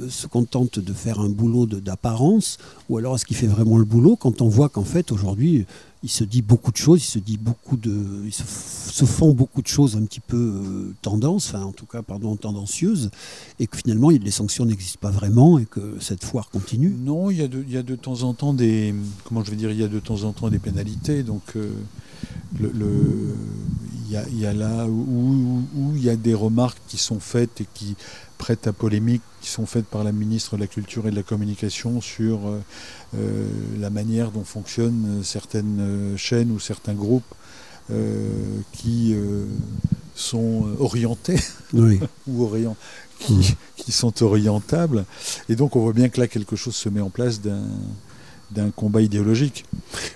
[SPEAKER 1] se contente de faire un boulot d'apparence, ou alors est-ce qu'il fait vraiment le boulot quand on voit qu'en fait, aujourd'hui, il se dit beaucoup de choses, il se dit beaucoup de, il se, font beaucoup de choses un petit peu euh, tendances, enfin en tout cas pardon tendancieuses, et que finalement les sanctions n'existent pas vraiment et que cette foire continue.
[SPEAKER 2] Non, il y, a de, il y a de temps en temps des. Comment je vais dire Il y a de temps en temps des pénalités. Donc, euh, le, y a, il y a là où, il y a des remarques qui sont faites et qui prêtent à polémique, qui sont faites par la ministre de la Culture et de la Communication sur euh, euh, la manière dont fonctionnent euh, certaines chaînes ou certains groupes euh, qui euh, sont orientés
[SPEAKER 1] Oui.
[SPEAKER 2] ou orient, qui,
[SPEAKER 1] Mhm.
[SPEAKER 2] qui sont orientables. Et donc on voit bien que là quelque chose se met en place d'un d'un combat idéologique.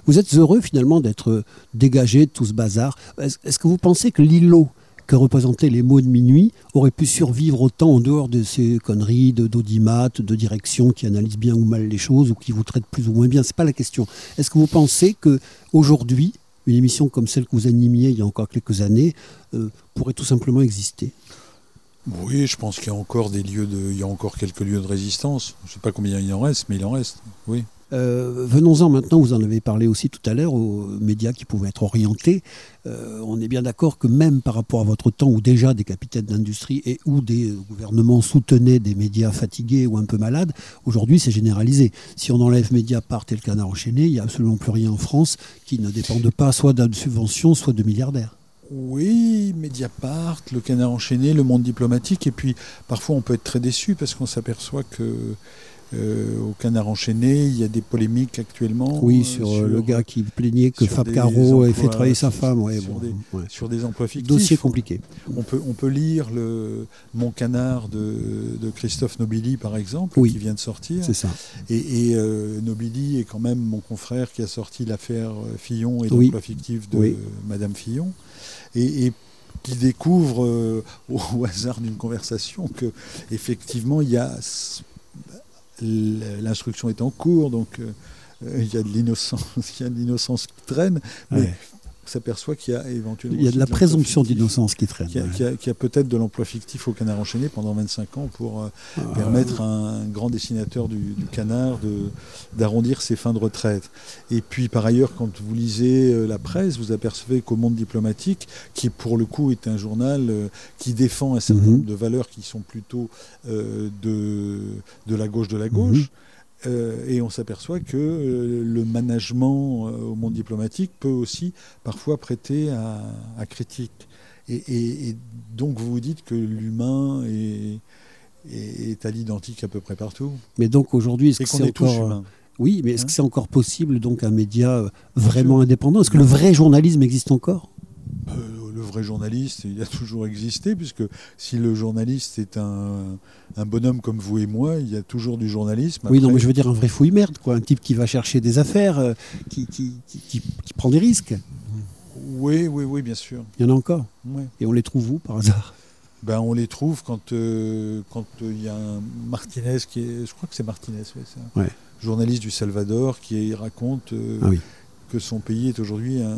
[SPEAKER 1] Vous êtes heureux finalement d'être dégagé de tout ce bazar. Est-ce que vous pensez que l'îlot que représentaient les mots de minuit aurait pu survivre autant en dehors de ces conneries de d'audimat, de direction qui analysent bien ou mal les choses ou qui vous traitent plus ou moins bien? C'est pas la question. Est-ce que vous pensez que aujourd'hui, une émission comme celle que vous animiez il y a encore quelques années euh, pourrait tout simplement exister?
[SPEAKER 2] Oui, je pense qu'il y a encore des lieux de, il y a encore quelques lieux de résistance. Je ne sais pas combien il en reste, mais il en reste. Oui.
[SPEAKER 1] Euh, Venons-en maintenant, vous en avez parlé aussi tout à l'heure, aux médias qui pouvaient être orientés. Euh, on est bien d'accord que même par rapport à votre temps où déjà des capitaines d'industrie et où des gouvernements soutenaient des médias fatigués ou un peu malades, aujourd'hui c'est généralisé. Si on enlève Mediapart et le canard enchaîné, il n'y a absolument plus rien en France qui ne dépende pas soit d'une subvention, soit de milliardaires.
[SPEAKER 2] Oui, Mediapart, le canard enchaîné, le monde diplomatique, et puis parfois on peut être très déçu parce qu'on s'aperçoit que euh, au canard enchaîné, il y a des polémiques actuellement.
[SPEAKER 1] Oui,
[SPEAKER 2] euh,
[SPEAKER 1] sur, le gars qui plaignait que Fab Caro ait fait travailler sa femme. Ouais,
[SPEAKER 2] sur
[SPEAKER 1] bon,
[SPEAKER 2] des-
[SPEAKER 1] ouais.
[SPEAKER 2] sur des emplois fictifs.
[SPEAKER 1] Dossier compliqué.
[SPEAKER 2] On peut, on peut lire le Mon canard de, de Christophe Nobili, par exemple,
[SPEAKER 1] Oui.
[SPEAKER 2] qui vient de sortir.
[SPEAKER 1] C'est ça.
[SPEAKER 2] Et, et, euh, Nobili est quand même mon confrère qui a sorti l'affaire Fillon et
[SPEAKER 1] Oui.
[SPEAKER 2] l'emploi fictif de
[SPEAKER 1] Oui.
[SPEAKER 2] Madame Fillon. Et, et qui découvre euh, au, hasard d'une conversation que effectivement il y a l'instruction est en cours donc euh, il y a de l'innocence il y a de l'innocence qui traîne mais. On s'aperçoit qu'il y a éventuellement
[SPEAKER 1] Il y a de la présomption d'innocence qui traîne.
[SPEAKER 2] qu'il y a,
[SPEAKER 1] ouais.
[SPEAKER 2] qu'il y a- peut-être de l'emploi fictif au canard enchaîné pendant 25 ans pour euh,
[SPEAKER 1] Ah,
[SPEAKER 2] permettre à un grand dessinateur du, du canard d'arrondir ses fins de retraite. Et puis par ailleurs, quand vous lisez euh, la presse, vous apercevez qu'au monde diplomatique, qui pour le coup est un journal euh, qui défend un certain
[SPEAKER 1] Mhm.
[SPEAKER 2] nombre de valeurs qui sont plutôt de, de la gauche de la gauche,
[SPEAKER 1] Mhm.
[SPEAKER 2] Et on s'aperçoit que euh, le management euh, au monde diplomatique peut aussi parfois prêter à, à critique. Et, et- et donc vous vous dites que l'humain est, est, est à l'identique à peu près partout.
[SPEAKER 1] Mais donc aujourd'hui, est-ce que c'est
[SPEAKER 2] est tous
[SPEAKER 1] encore. euh. Oui, mais est-ce
[SPEAKER 2] Hein
[SPEAKER 1] que c'est encore possible, donc, un média euh, vraiment indépendant? Est-ce que le vrai journalisme existe encore?
[SPEAKER 2] Euh, vrai journaliste, il a toujours existé, puisque si le journaliste est un, un bonhomme comme vous et moi, il y a toujours du journalisme.
[SPEAKER 1] Oui, non, mais je veux dire un vrai fouille merde, quoi. Un type qui va chercher des affaires, euh, qui, qui, qui- prend des risques.
[SPEAKER 2] Oui, oui, oui, bien sûr.
[SPEAKER 1] Il y en a encore.
[SPEAKER 2] Ouais.
[SPEAKER 1] Et on les trouve où, par hasard?
[SPEAKER 2] Ben, on les trouve quand euh, quand euh, il y a un Martinez qui est, je crois que c'est Martinez, ouais,
[SPEAKER 1] Ouais.
[SPEAKER 2] journaliste du Salvador qui raconte euh,
[SPEAKER 1] Ah oui.
[SPEAKER 2] Que son pays est aujourd'hui un-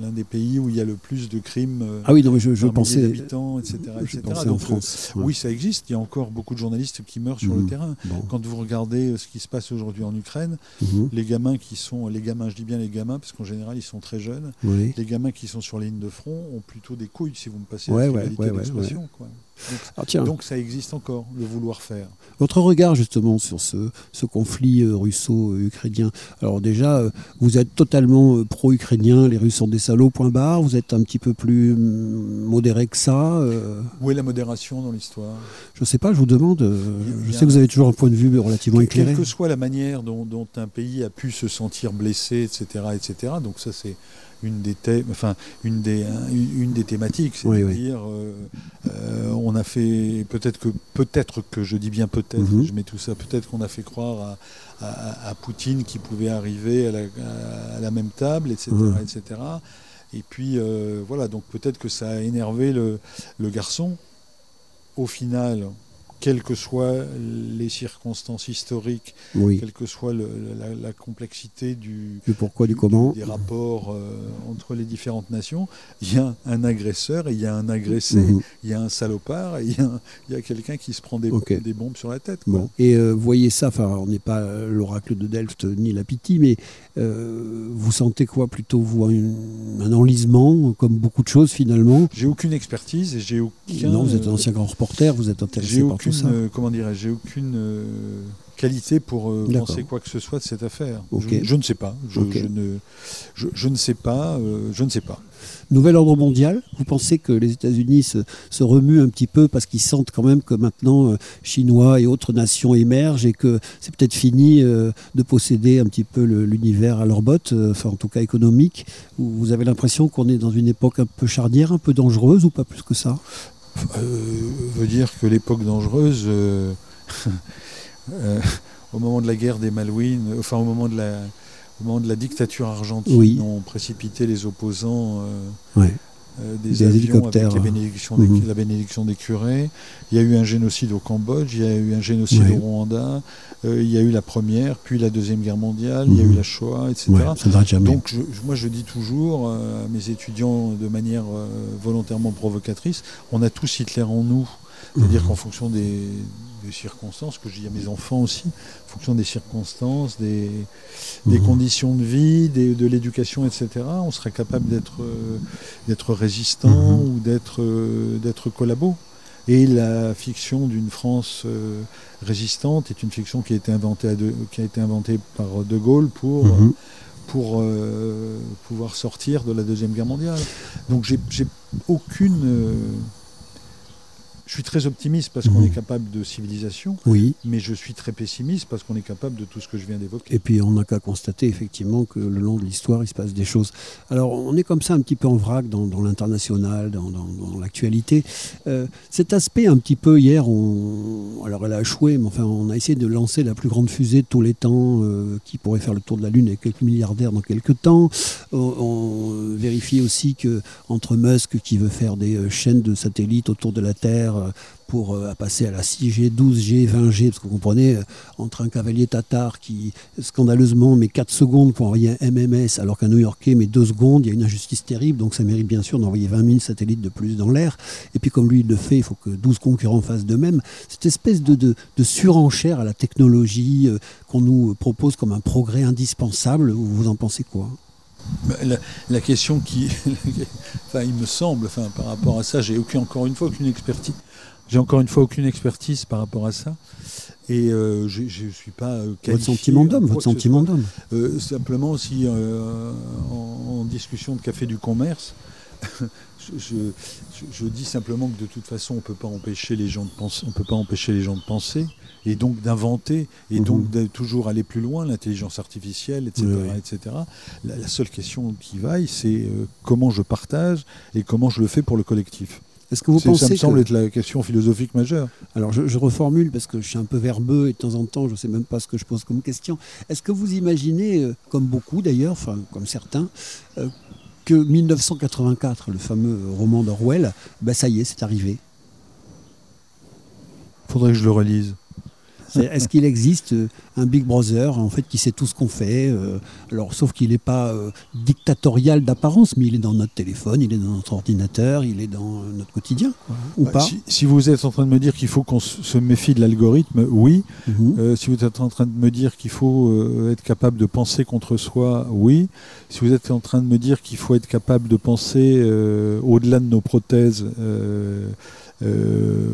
[SPEAKER 2] l'un des pays où il y a le plus de crimes euh,
[SPEAKER 1] Ah oui, non, mais je, pensais.
[SPEAKER 2] d'habitants, etc.
[SPEAKER 1] Je
[SPEAKER 2] etc.
[SPEAKER 1] pensais en
[SPEAKER 2] Donc, euh,
[SPEAKER 1] France. ouais.
[SPEAKER 2] Oui, ça existe. Il y a encore beaucoup de journalistes qui meurent sur
[SPEAKER 1] Mhm.
[SPEAKER 2] le terrain.
[SPEAKER 1] Bon.
[SPEAKER 2] Quand vous regardez euh, ce qui se passe aujourd'hui en Ukraine,
[SPEAKER 1] Mhm.
[SPEAKER 2] les gamins qui sont, les gamins, je dis bien les gamins, parce qu'en général ils sont très jeunes,
[SPEAKER 1] Oui.
[SPEAKER 2] les gamins qui sont sur les lignes de front ont plutôt des couilles, si vous me passez
[SPEAKER 1] Ouais,
[SPEAKER 2] la
[SPEAKER 1] ouais,
[SPEAKER 2] d'expression, quoi.
[SPEAKER 1] Ah, tiens,
[SPEAKER 2] Donc ça existe encore, le vouloir faire.
[SPEAKER 1] votre regard justement sur ce, ce conflit euh, russo-ukrainien. Alors déjà, euh, vous êtes totalement euh, pro-ukrainien, les Russes sont des salauds, point barre. Vous êtes un petit peu plus hum, modéré que ça.
[SPEAKER 2] Où est la modération dans l'histoire?
[SPEAKER 1] Je sais pas, je vous demande. je sais que vous avez toujours un point de vue relativement éclairé.
[SPEAKER 2] Quelle que soit la manière dont, dont un pays a pu se sentir blessé, etc., etc. Donc ça c'est une des thèmes, enfin une des une des thématiques,
[SPEAKER 1] Oui,
[SPEAKER 2] c'est-à-dire euh, euh, on a fait peut-être que peut-être que je dis bien peut-être,
[SPEAKER 1] Mhm.
[SPEAKER 2] je mets tout ça, peut-être qu'on a fait croire à, à- à Poutine qui pouvait arriver à la, à la même table, etc.,
[SPEAKER 1] Mhm.
[SPEAKER 2] etc. Et puis euh, voilà, donc peut-être que ça a énervé le, le garçon. Au final, quelles que soient les circonstances historiques,
[SPEAKER 1] Oui.
[SPEAKER 2] quelle que soit le- la, la complexité du,
[SPEAKER 1] Du pourquoi, du comment.
[SPEAKER 2] des rapports euh, entre les différentes nations, il y a un agresseur et il y a un agressé,
[SPEAKER 1] Mhm.
[SPEAKER 2] il y a un salopard et il y a, quelqu'un qui se prend des, bombes sur la tête. quoi.
[SPEAKER 1] Bon. Et euh, voyez ça, enfin, on n'est pas euh, l'oracle de Delft ni la Piti, mais euh, vous sentez quoi plutôt, vous, un, un enlisement, comme beaucoup de choses finalement?
[SPEAKER 2] J'ai aucune expertise et j'ai aucun.
[SPEAKER 1] Non, vous êtes un ancien grand reporter, vous êtes intéressé par
[SPEAKER 2] aucune,
[SPEAKER 1] tout ça.
[SPEAKER 2] euh, comment dirais j'ai aucune euh, qualité pour euh, penser quoi que ce soit de cette affaire. Je, je ne sais pas. Je, ne, je, je ne sais pas. euh, je ne sais pas.
[SPEAKER 1] Nouvel ordre mondial, vous pensez que les États-Unis se, se remuent un petit peu parce qu'ils sentent quand même que maintenant euh, Chinois et autres nations émergent et que c'est peut-être fini euh, de posséder un petit peu l'univers à leur botte, euh, enfin en tout cas économique. Vous vous avez l'impression qu'on est dans une époque un peu charnière, un peu dangereuse ou pas plus que ça?
[SPEAKER 2] Veut dire que l'époque dangereuse, euh, euh, au moment de la guerre des Malouines, enfin au moment de la, au moment de la dictature argentine,
[SPEAKER 1] Oui.
[SPEAKER 2] ont précipité les opposants euh,
[SPEAKER 1] Ouais.
[SPEAKER 2] euh, des,
[SPEAKER 1] Des
[SPEAKER 2] avions
[SPEAKER 1] hélicoptères,
[SPEAKER 2] avec la
[SPEAKER 1] hein.
[SPEAKER 2] bénédiction, des,
[SPEAKER 1] Mhm.
[SPEAKER 2] la bénédiction des curés. Il y a eu un génocide au Cambodge, il y a eu un génocide
[SPEAKER 1] Ouais.
[SPEAKER 2] au Rwanda, euh, il y a eu la première, puis la deuxième guerre mondiale, il y a
[SPEAKER 1] Mhm.
[SPEAKER 2] eu la Shoah, etc.
[SPEAKER 1] Ouais.
[SPEAKER 2] Donc je- moi je dis toujours euh, à mes étudiants de manière euh, volontairement provocatrice, on a tous Hitler en nous. C'est-à-dire
[SPEAKER 1] Mhm.
[SPEAKER 2] qu'en fonction des, des circonstances, que je dis à mes enfants aussi, en fonction des circonstances, des, des
[SPEAKER 1] Mhm.
[SPEAKER 2] conditions de vie, des- de l'éducation, etc., on serait capable d'être euh, d'être résistant
[SPEAKER 1] Mhm.
[SPEAKER 2] ou d'être euh, d'être collabo. Et la fiction d'une France euh, résistante est une fiction qui a été inventée, à De, qui a été inventée par De Gaulle pour,
[SPEAKER 1] Mhm.
[SPEAKER 2] pour euh, pouvoir sortir de la Deuxième Guerre mondiale. Donc j'ai j'ai aucune... euh, je suis très optimiste parce qu'on
[SPEAKER 1] Mhm.
[SPEAKER 2] est capable de civilisation,
[SPEAKER 1] Oui.
[SPEAKER 2] mais je suis très pessimiste parce qu'on est capable de tout ce que je viens d'évoquer.
[SPEAKER 1] Et puis on n'a qu'à constater effectivement que le long de l'histoire, il se passe des choses. Alors on est comme ça un petit peu en vrac dans, l'international, dans, l'actualité. Euh, cet aspect un petit peu hier, on, alors elle a échoué, mais enfin on a essayé de lancer la plus grande fusée de tous les temps euh, qui pourrait faire le tour de la Lune avec quelques milliardaires dans quelques temps. On, on vérifie aussi que entre Musk qui veut faire des euh, chaînes de satellites autour de la Terre pour euh, passer à la 6G, 12G, 20G, parce que vous comprenez, euh, entre un cavalier tatar qui scandaleusement met 4 secondes pour envoyer un MMS alors qu'un New-Yorkais met 2 secondes, il y a une injustice terrible, donc ça mérite bien sûr d'envoyer 20 000 satellites de plus dans l'air. Et puis comme lui il le fait, il faut que 12 concurrents fassent de même. Cette espèce de, surenchère à la technologie euh, qu'on nous propose comme un progrès indispensable, vous en pensez quoi?
[SPEAKER 2] Bah, La, la question qui, enfin, il me semble, enfin, par rapport à ça, j'ai aucune, encore une fois aucune expertise. J'ai encore une fois aucune expertise par rapport à ça, et euh, je ne suis pas euh,
[SPEAKER 1] Votre
[SPEAKER 2] qualifié
[SPEAKER 1] sentiment
[SPEAKER 2] en
[SPEAKER 1] d'homme, votre sentiment d'homme.
[SPEAKER 2] Euh, simplement, si euh, en, en discussion de café du commerce, je, je- je- dis simplement que de toute façon, on peut pas empêcher les gens de penser, on peut pas empêcher les gens de penser, et donc d'inventer, et
[SPEAKER 1] Mhm.
[SPEAKER 2] donc de toujours aller plus loin, l'intelligence artificielle, etc.,
[SPEAKER 1] Oui,
[SPEAKER 2] etc. La, la seule question qui vaille, c'est euh, comment je partage et comment je le fais pour le collectif.
[SPEAKER 1] Est-ce que vous
[SPEAKER 2] C'est- ça
[SPEAKER 1] pensez
[SPEAKER 2] me semble
[SPEAKER 1] que...
[SPEAKER 2] être la question philosophique majeure.
[SPEAKER 1] Alors je, je reformule parce que je suis un peu verbeux et de temps en temps je ne sais même pas ce que je pose comme question. Est-ce que vous imaginez, euh, comme beaucoup d'ailleurs, enfin comme certains, euh, que 1984, le fameux roman d'Orwell, ben ça y est, c'est arrivé?
[SPEAKER 2] Faudrait que je le relise.
[SPEAKER 1] Est-ce qu'il existe euh, un Big Brother en fait qui sait tout ce qu'on fait euh, Alors sauf qu'il n'est pas euh, dictatorial d'apparence, mais il est dans notre téléphone, il est dans notre ordinateur, il est dans notre quotidien, quoi, ou
[SPEAKER 2] Bah,
[SPEAKER 1] pas
[SPEAKER 2] si, si vous êtes en train de me dire qu'il faut qu'on se méfie de l'algorithme, oui.
[SPEAKER 1] Mhm.
[SPEAKER 2] Euh, si vous êtes en train de me dire qu'il faut être capable de penser contre soi, oui. Si vous êtes en train de me dire qu'il faut être capable de penser au-delà de nos prothèses,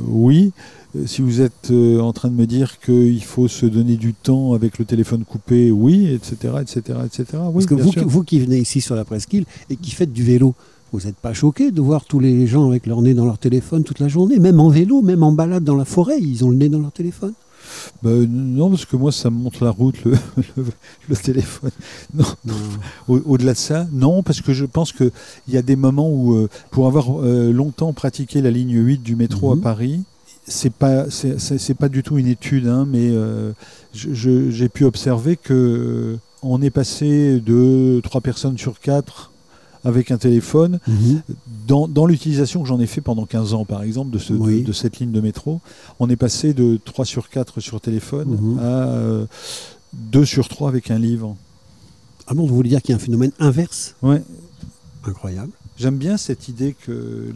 [SPEAKER 2] oui. Euh, Si vous êtes euh, en train de me dire qu'il faut se donner du temps avec le téléphone coupé, oui, etc., etc., etc. Oui,
[SPEAKER 1] Parce que vous, vous qui venez ici sur la presqu'île et qui faites du vélo, vous n'êtes pas choqué de voir tous les gens avec leur nez dans leur téléphone toute la journée, même en vélo, même en balade dans la forêt, ils ont le nez dans leur téléphone.
[SPEAKER 2] Bah, non, parce que moi, ça me montre la route, le, le- le téléphone. Non, Au-delà de ça, non, parce que je pense qu'il y a des moments où, euh, pour avoir euh, longtemps pratiqué la ligne 8 du métro
[SPEAKER 1] Mhm.
[SPEAKER 2] à Paris, c'est pas, c'est- pas du tout une étude, hein, mais euh, j'ai pu observer que euh, on est passé de 3 personnes sur 4 avec un téléphone dans, dans l'utilisation que j'en ai fait pendant 15 ans, par exemple, de, ce- de-
[SPEAKER 1] Oui.
[SPEAKER 2] de cette ligne de métro, on est passé de 3 sur 4 sur téléphone
[SPEAKER 1] Mhm.
[SPEAKER 2] à euh, 2 sur 3 avec un livre.
[SPEAKER 1] Ah bon, vous voulez dire qu'il y a un phénomène inverse?
[SPEAKER 2] Ouais.
[SPEAKER 1] Incroyable.
[SPEAKER 2] J'aime bien cette idée que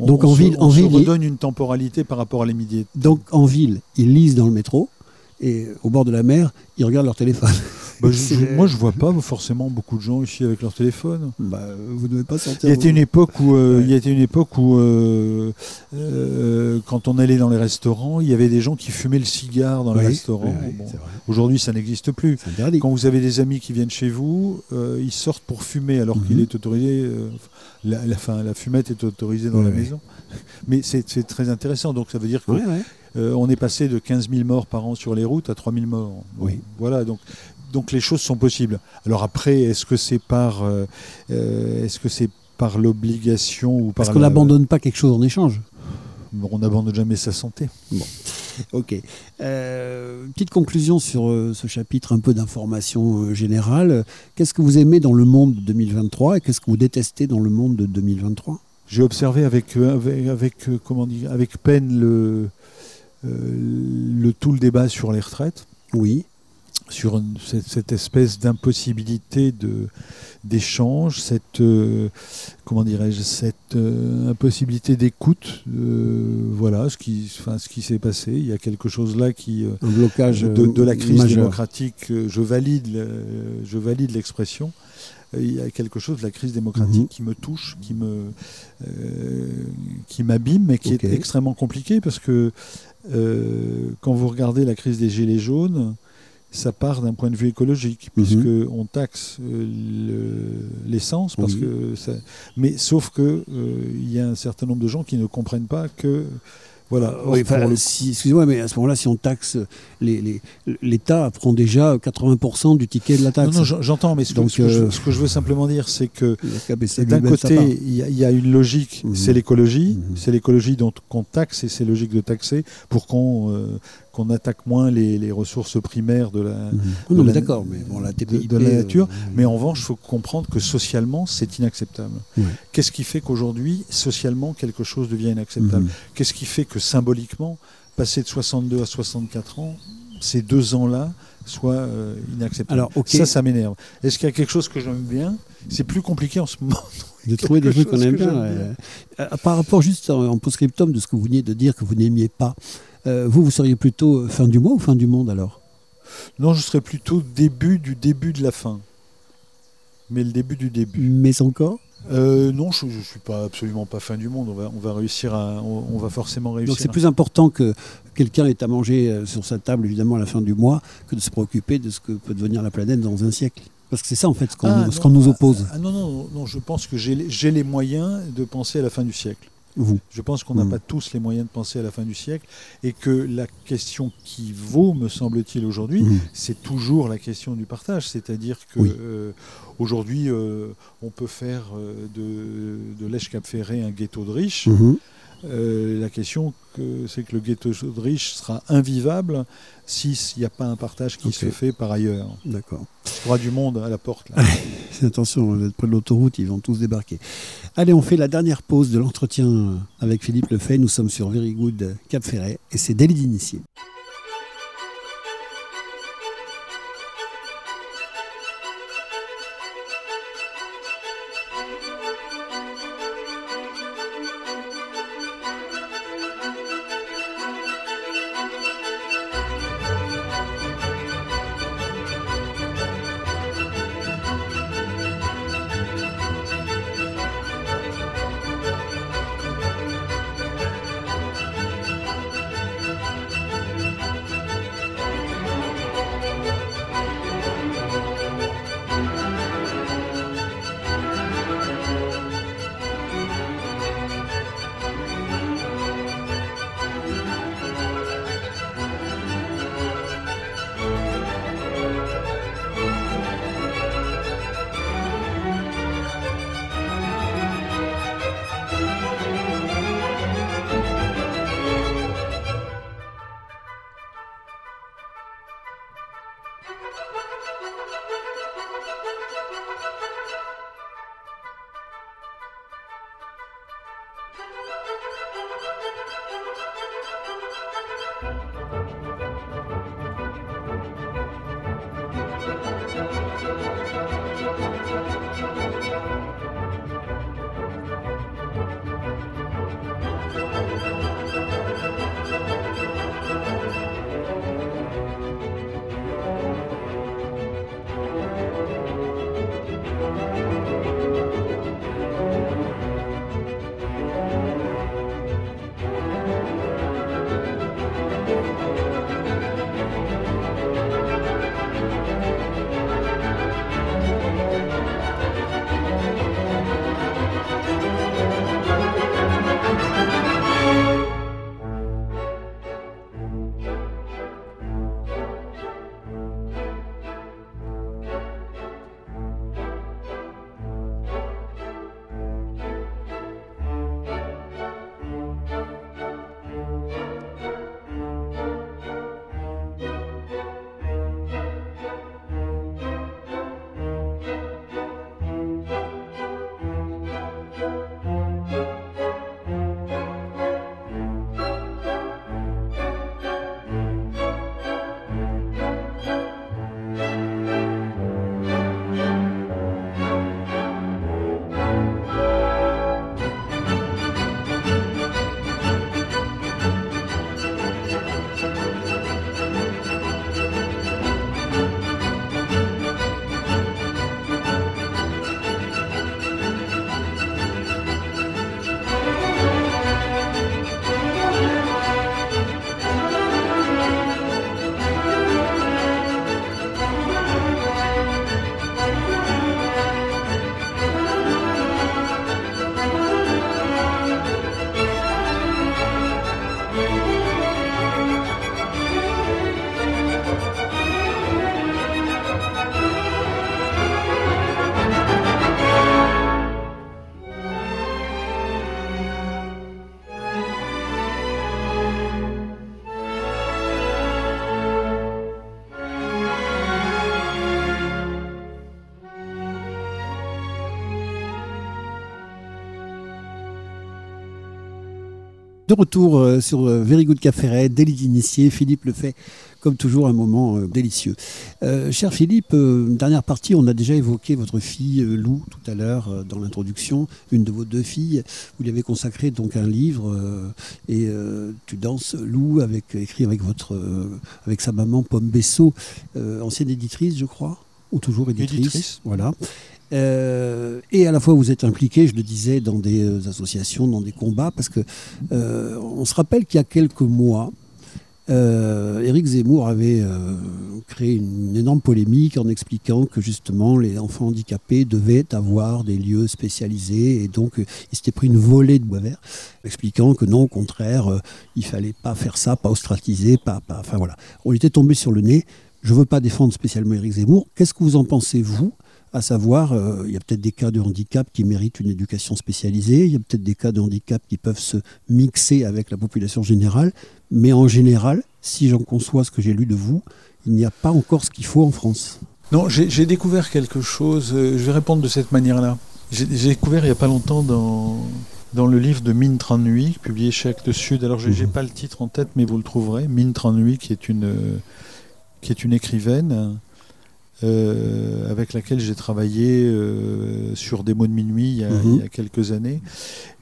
[SPEAKER 2] on,
[SPEAKER 1] Donc
[SPEAKER 2] on
[SPEAKER 1] en
[SPEAKER 2] se,
[SPEAKER 1] ville-
[SPEAKER 2] on
[SPEAKER 1] en
[SPEAKER 2] se
[SPEAKER 1] ville, il-
[SPEAKER 2] redonne une temporalité par rapport à l'immédiat.
[SPEAKER 1] Donc en ville, ils lisent dans le métro et au bord de la mer, ils regardent leur téléphone.
[SPEAKER 2] Bah, je- je- moi, je vois pas forcément beaucoup de gens ici avec leur téléphone.
[SPEAKER 1] Bah, vous ne devez pas sortir.
[SPEAKER 2] Il y a été une époque où, euh,
[SPEAKER 1] Ouais.
[SPEAKER 2] il y a été une époque où, euh, euh, quand on allait dans les restaurants, il y avait des gens qui fumaient le cigare dans
[SPEAKER 1] Oui,
[SPEAKER 2] les restaurants.
[SPEAKER 1] oui,
[SPEAKER 2] Bon. Aujourd'hui, ça n'existe plus. Quand vous avez des amis qui viennent chez vous, euh, ils sortent pour fumer alors
[SPEAKER 1] Mhm.
[SPEAKER 2] qu'il est autorisé. euh, la, la, fin, la fumette est autorisée dans
[SPEAKER 1] Ouais,
[SPEAKER 2] la
[SPEAKER 1] ouais.
[SPEAKER 2] maison. Mais c'est très intéressant. Donc ça veut dire
[SPEAKER 1] Ouais, ouais.
[SPEAKER 2] est passé de 15 000 morts par an sur les routes à 3 000 morts.
[SPEAKER 1] Oui.
[SPEAKER 2] Voilà. Donc donc les choses sont possibles. Alors après, est-ce que c'est par euh, euh, est-ce que c'est par l'obligation ou par
[SPEAKER 1] Parce qu'on
[SPEAKER 2] la-
[SPEAKER 1] n'abandonne pas quelque chose en échange.
[SPEAKER 2] on n'abandonne jamais sa santé.
[SPEAKER 1] Ok. Euh, petite conclusion sur euh, ce chapitre, un peu d'information euh, générale. Qu'est-ce que vous aimez dans le monde de 2023 et qu'est-ce que vous détestez dans le monde de 2023
[SPEAKER 2] J'ai observé avec, avec, avec, comment dire, avec peine le, le, tout le débat sur les retraites,
[SPEAKER 1] Oui.
[SPEAKER 2] Sur une- cette, cette espèce d'impossibilité de, d'échange, cette, euh, comment dirais-je, cette euh, impossibilité d'écoute. euh, voilà ce qui, enfin, ce qui s'est passé. Il y a quelque chose là qui,
[SPEAKER 1] Un blocage
[SPEAKER 2] de, de la crise
[SPEAKER 1] majeur.
[SPEAKER 2] démocratique, je valide, je valide l'expression. Il y a quelque chose de la crise démocratique
[SPEAKER 1] Mhm.
[SPEAKER 2] qui me touche, qui me, qui m'abîme, mais qui est extrêmement compliqué parce que quand vous regardez la crise des gilets jaunes, ça part d'un point de vue écologique,
[SPEAKER 1] Mhm.
[SPEAKER 2] puisque on taxe euh, le- l'essence, parce
[SPEAKER 1] Oui.
[SPEAKER 2] que ça... mais sauf que euh, il y a un certain nombre de gens qui ne comprennent pas que voilà. Or,
[SPEAKER 1] Oui, enfin,
[SPEAKER 2] pour le-
[SPEAKER 1] si- excusez-moi, mais à ce moment-là, si on taxe, les- les- l'État prend déjà 80% du ticket de la
[SPEAKER 2] Non,
[SPEAKER 1] taxe.
[SPEAKER 2] non, j'en- j'entends, mais ce, que-
[SPEAKER 1] Donc,
[SPEAKER 2] ce que je,
[SPEAKER 1] euh,
[SPEAKER 2] ce que je veux simplement dire, c'est que d'un côté, il y, a- il y a une logique,
[SPEAKER 1] Mhm.
[SPEAKER 2] c'est l'écologie,
[SPEAKER 1] Mhm.
[SPEAKER 2] c'est l'écologie dont qu'on taxe et c'est logique de taxer pour qu'on euh, qu'on attaque moins les, les ressources primaires de la, de
[SPEAKER 1] Non, mais
[SPEAKER 2] la-
[SPEAKER 1] d'accord, mais bon, la TPIP.
[SPEAKER 2] de la nature,
[SPEAKER 1] euh,
[SPEAKER 2] Mais en revanche, il faut comprendre que socialement, c'est inacceptable.
[SPEAKER 1] Ouais.
[SPEAKER 2] Qu'est-ce qui fait qu'aujourd'hui, socialement, quelque chose devient inacceptable
[SPEAKER 1] Mhm.
[SPEAKER 2] Qu'est-ce qui fait que symboliquement, passer de 62 à 64 ans, ces deux ans-là soient euh, inacceptables
[SPEAKER 1] Alors, ok.
[SPEAKER 2] Ça, ça m'énerve. Est-ce qu'il y a quelque chose que j'aime bien? C'est plus compliqué en ce moment.
[SPEAKER 1] de trouver des trucs qu'on aime bien. euh, euh, par rapport juste en, en post-scriptum de ce que vous veniez de dire que vous n'aimiez pas, euh, vous, vous seriez plutôt euh, fin du mois ou fin du monde alors?
[SPEAKER 2] Non, je serais plutôt début du début de la fin. Mais le début du début.
[SPEAKER 1] Mais encore?
[SPEAKER 2] Euh, non, je ne suis pas absolument pas fin du monde. On va, on va réussir à, on, on va forcément réussir.
[SPEAKER 1] Donc c'est plus important que quelqu'un ait à manger sur sa table, évidemment, à la fin du mois, que de se préoccuper de ce que peut devenir la planète dans un siècle. Parce que c'est ça, en fait, ce qu'on
[SPEAKER 2] Ah,
[SPEAKER 1] nous,
[SPEAKER 2] ah,
[SPEAKER 1] oppose,
[SPEAKER 2] ah, non, non, non, je pense que j'ai les moyens de penser à la fin du siècle.
[SPEAKER 1] Vous.
[SPEAKER 2] Je pense qu'on n'a
[SPEAKER 1] Mm.
[SPEAKER 2] pas tous les moyens de penser à la fin du siècle et que la question qui vaut, me semble-t-il, aujourd'hui,
[SPEAKER 1] Mhm.
[SPEAKER 2] c'est toujours la question du partage. C'est-à-dire que
[SPEAKER 1] Oui.
[SPEAKER 2] euh, aujourd'hui, euh, on peut faire euh, de, de l'Èche-Cap-Ferré un ghetto de riches.
[SPEAKER 1] Mhm.
[SPEAKER 2] Euh, la question, que- c'est que le ghetto de riches sera invivable s'il n'y a pas un partage qui se fait par ailleurs.
[SPEAKER 1] D'accord.
[SPEAKER 2] Il y aura du monde à la porte. Là.
[SPEAKER 1] Attention, vous êtes près de l'autoroute, ils vont tous débarquer. Allez, on fait la dernière pause de l'entretien avec Philippe Lefay. Nous sommes sur Very Good Cap Ferret et c'est délit d'initié. De retour euh, sur euh, Very Good Café Red, délit d'initié, Philippe le fait comme toujours un moment euh, délicieux. Euh, cher Philippe, euh, dernière partie, on a déjà évoqué votre fille euh, Lou tout à l'heure dans l'introduction, une de vos deux filles. Vous lui avez consacré donc un livre et tu danses Lou avec écrit avec votre avec sa maman Pomme Bessot, ancienne éditrice je crois, ou toujours éditrice.
[SPEAKER 2] Éditrice.
[SPEAKER 1] Voilà. Euh, et à la fois vous êtes impliqué, je le disais, dans des euh, associations, dans des combats, parce que euh, on se rappelle qu'il y a quelques mois, euh, Éric Zemmour avait créé une, énorme polémique en expliquant que justement les enfants handicapés devaient avoir des lieux spécialisés et donc il s'était pris une volée de bois vert, expliquant que non, au contraire, il fallait pas faire ça, pas ostratiser, pas, enfin voilà. On était tombé sur le nez. Je veux pas défendre spécialement Éric Zemmour. Qu'est-ce que vous en pensez vous à savoir, euh, il y a peut-être des cas de handicap qui méritent une éducation spécialisée, il y a peut-être des cas de handicap qui peuvent se mixer avec la population générale, mais en général, si j'en conçois ce que j'ai lu de vous, il n'y a pas encore ce qu'il faut en France.
[SPEAKER 2] Non, j'ai découvert quelque chose, euh, je vais répondre de cette manière-là. J'ai j'ai découvert il n'y a pas longtemps dans, dans le livre de Mine Tranui, publié chez Actes Sud, alors je n'ai
[SPEAKER 1] Mhm.
[SPEAKER 2] pas le titre en tête, mais vous le trouverez, Mine Tranui, qui est une, euh, qui est une écrivaine euh, avec laquelle j'ai travaillé euh, sur des mots de minuit il y a,
[SPEAKER 1] Mhm.
[SPEAKER 2] il y a quelques années,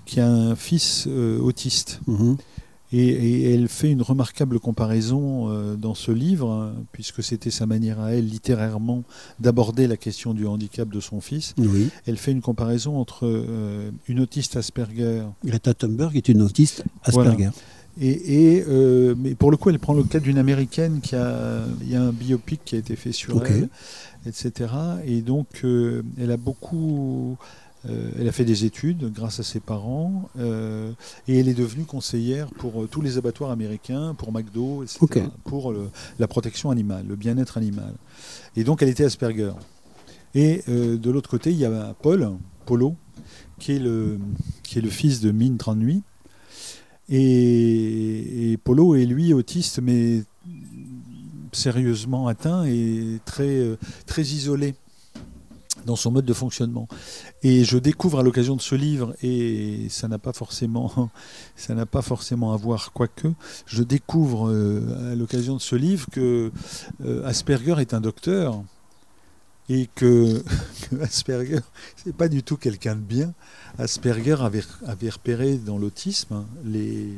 [SPEAKER 2] qui a un fils euh, autiste.
[SPEAKER 1] Mhm.
[SPEAKER 2] Et, et elle fait une remarquable comparaison dans ce livre, hein, puisque c'était sa manière à elle, littérairement, d'aborder la question du handicap de son fils.
[SPEAKER 1] Oui.
[SPEAKER 2] Elle fait une comparaison entre une autiste Asperger
[SPEAKER 1] Greta Thunberg est une autiste Asperger.
[SPEAKER 2] Et, et, euh, mais pour le coup, elle prend le cas d'une américaine qui a, il y a un biopic qui a été fait sur elle, etc. Et donc, euh, elle a beaucoup, euh, elle a fait des études grâce à ses parents, et elle est devenue conseillère pour tous les abattoirs américains, pour McDo, etc. Pour le- la protection animale, le bien-être animal. Et donc, elle était Asperger. Et de l'autre côté, il y a Paul, Polo, qui est le, qui est le fils de Mine Tranui. Et, Polo est lui autiste, mais sérieusement atteint et très, euh, très isolé dans son mode de fonctionnement. Et je découvre à l'occasion de ce livre, et ça n'a pas forcément, ça n'a pas forcément à voir, quoique, je découvre euh, à l'occasion de ce livre que euh, Asperger est un docteur et que, que Asperger, c'est pas du tout quelqu'un de bien. Asperger avait, avait repéré dans l'autisme hein, les,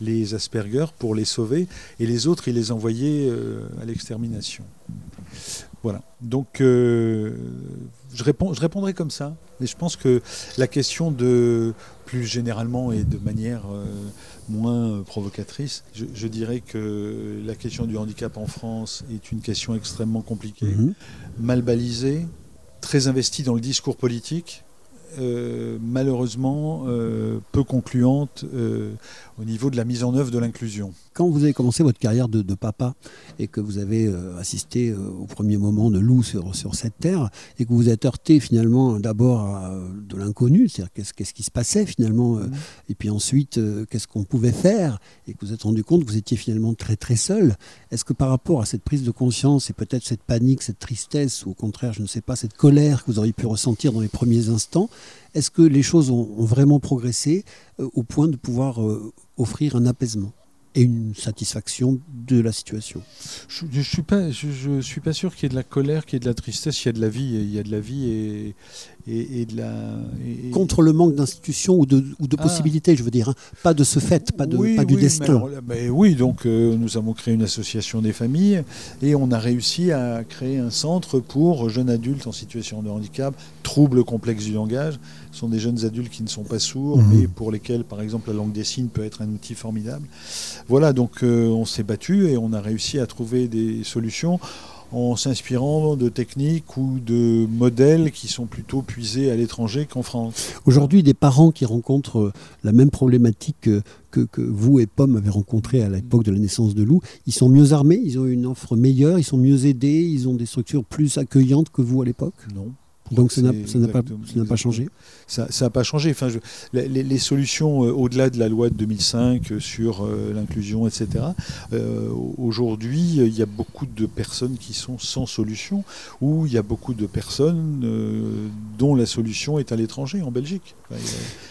[SPEAKER 2] les Asperger pour les sauver et les autres, il les envoyait euh, à l'extermination. Voilà. Donc, euh, je, réponds, je répondrai comme ça. Mais je pense que la question de, plus généralement et de manière euh, moins euh, provocatrice, je, je dirais que la question du handicap en France est une question extrêmement compliquée
[SPEAKER 1] Mhm.
[SPEAKER 2] mal balisée, très investie dans le discours politique, euh, malheureusement euh, peu concluante euh, au niveau de la mise en œuvre de l'inclusion.
[SPEAKER 1] Quand vous avez commencé votre carrière de, de papa et que vous avez euh, assisté euh, au premier moment de loup sur, sur cette terre et que vous êtes heurté finalement d'abord à euh, de l'inconnu, c'est-à-dire qu'est-ce, qu'est-ce qui se passait finalement, euh, et puis ensuite qu'est-ce qu'on pouvait faire et que vous vous êtes rendu compte que vous étiez finalement très très seul. Est-ce que par rapport à cette prise de conscience et peut-être cette panique, cette tristesse ou au contraire, je ne sais pas, cette colère que vous auriez pu ressentir dans les premiers instants, est-ce que les choses ont, ont vraiment progressé euh, au point de pouvoir euh, offrir un apaisement? Et une satisfaction de la situation.
[SPEAKER 2] Je, je suis pas, je, je suis pas sûr qu'il y ait de la colère, qu'il y ait de la tristesse. Il y a de la vie, il y a de la vie et, et, et de la. et- et-
[SPEAKER 1] Contre le manque d'institutions ou de, ou de
[SPEAKER 2] Ah.
[SPEAKER 1] possibilités, je veux dire, hein. pas de ce fait, pas, de,
[SPEAKER 2] Oui,
[SPEAKER 1] pas du
[SPEAKER 2] oui,
[SPEAKER 1] destin.
[SPEAKER 2] mais alors là, mais oui, donc euh, nous avons créé une association des familles et on a réussi à créer un centre pour jeunes adultes en situation de handicap, troubles complexes du langage. Ce sont des jeunes adultes qui ne sont pas sourds,
[SPEAKER 1] Mhm.
[SPEAKER 2] mais pour lesquels, par exemple, la langue des signes peut être un outil formidable. Voilà, donc euh, on s'est battu et on a réussi à trouver des solutions en s'inspirant de techniques ou de modèles qui sont plutôt puisés à l'étranger qu'en France.
[SPEAKER 1] Aujourd'hui, des parents qui rencontrent euh, la même problématique que, que, que vous et Pomme avez rencontré à l'époque de la naissance de Lou, ils sont mieux armés, ils ont une offre meilleure, ils sont mieux aidés, ils ont des structures plus accueillantes que vous à l'époque?
[SPEAKER 2] Non.
[SPEAKER 1] Donc ça n'a pas, changé.
[SPEAKER 2] Ça n'a pas changé. Enfin, je- les, solutions euh, au-delà de la loi de 2005 euh, sur euh, l'inclusion, etc. Aujourd'hui, il y a beaucoup de personnes qui sont sans solution, ou il y a beaucoup de personnes dont la solution est à l'étranger, en Belgique. Enfin,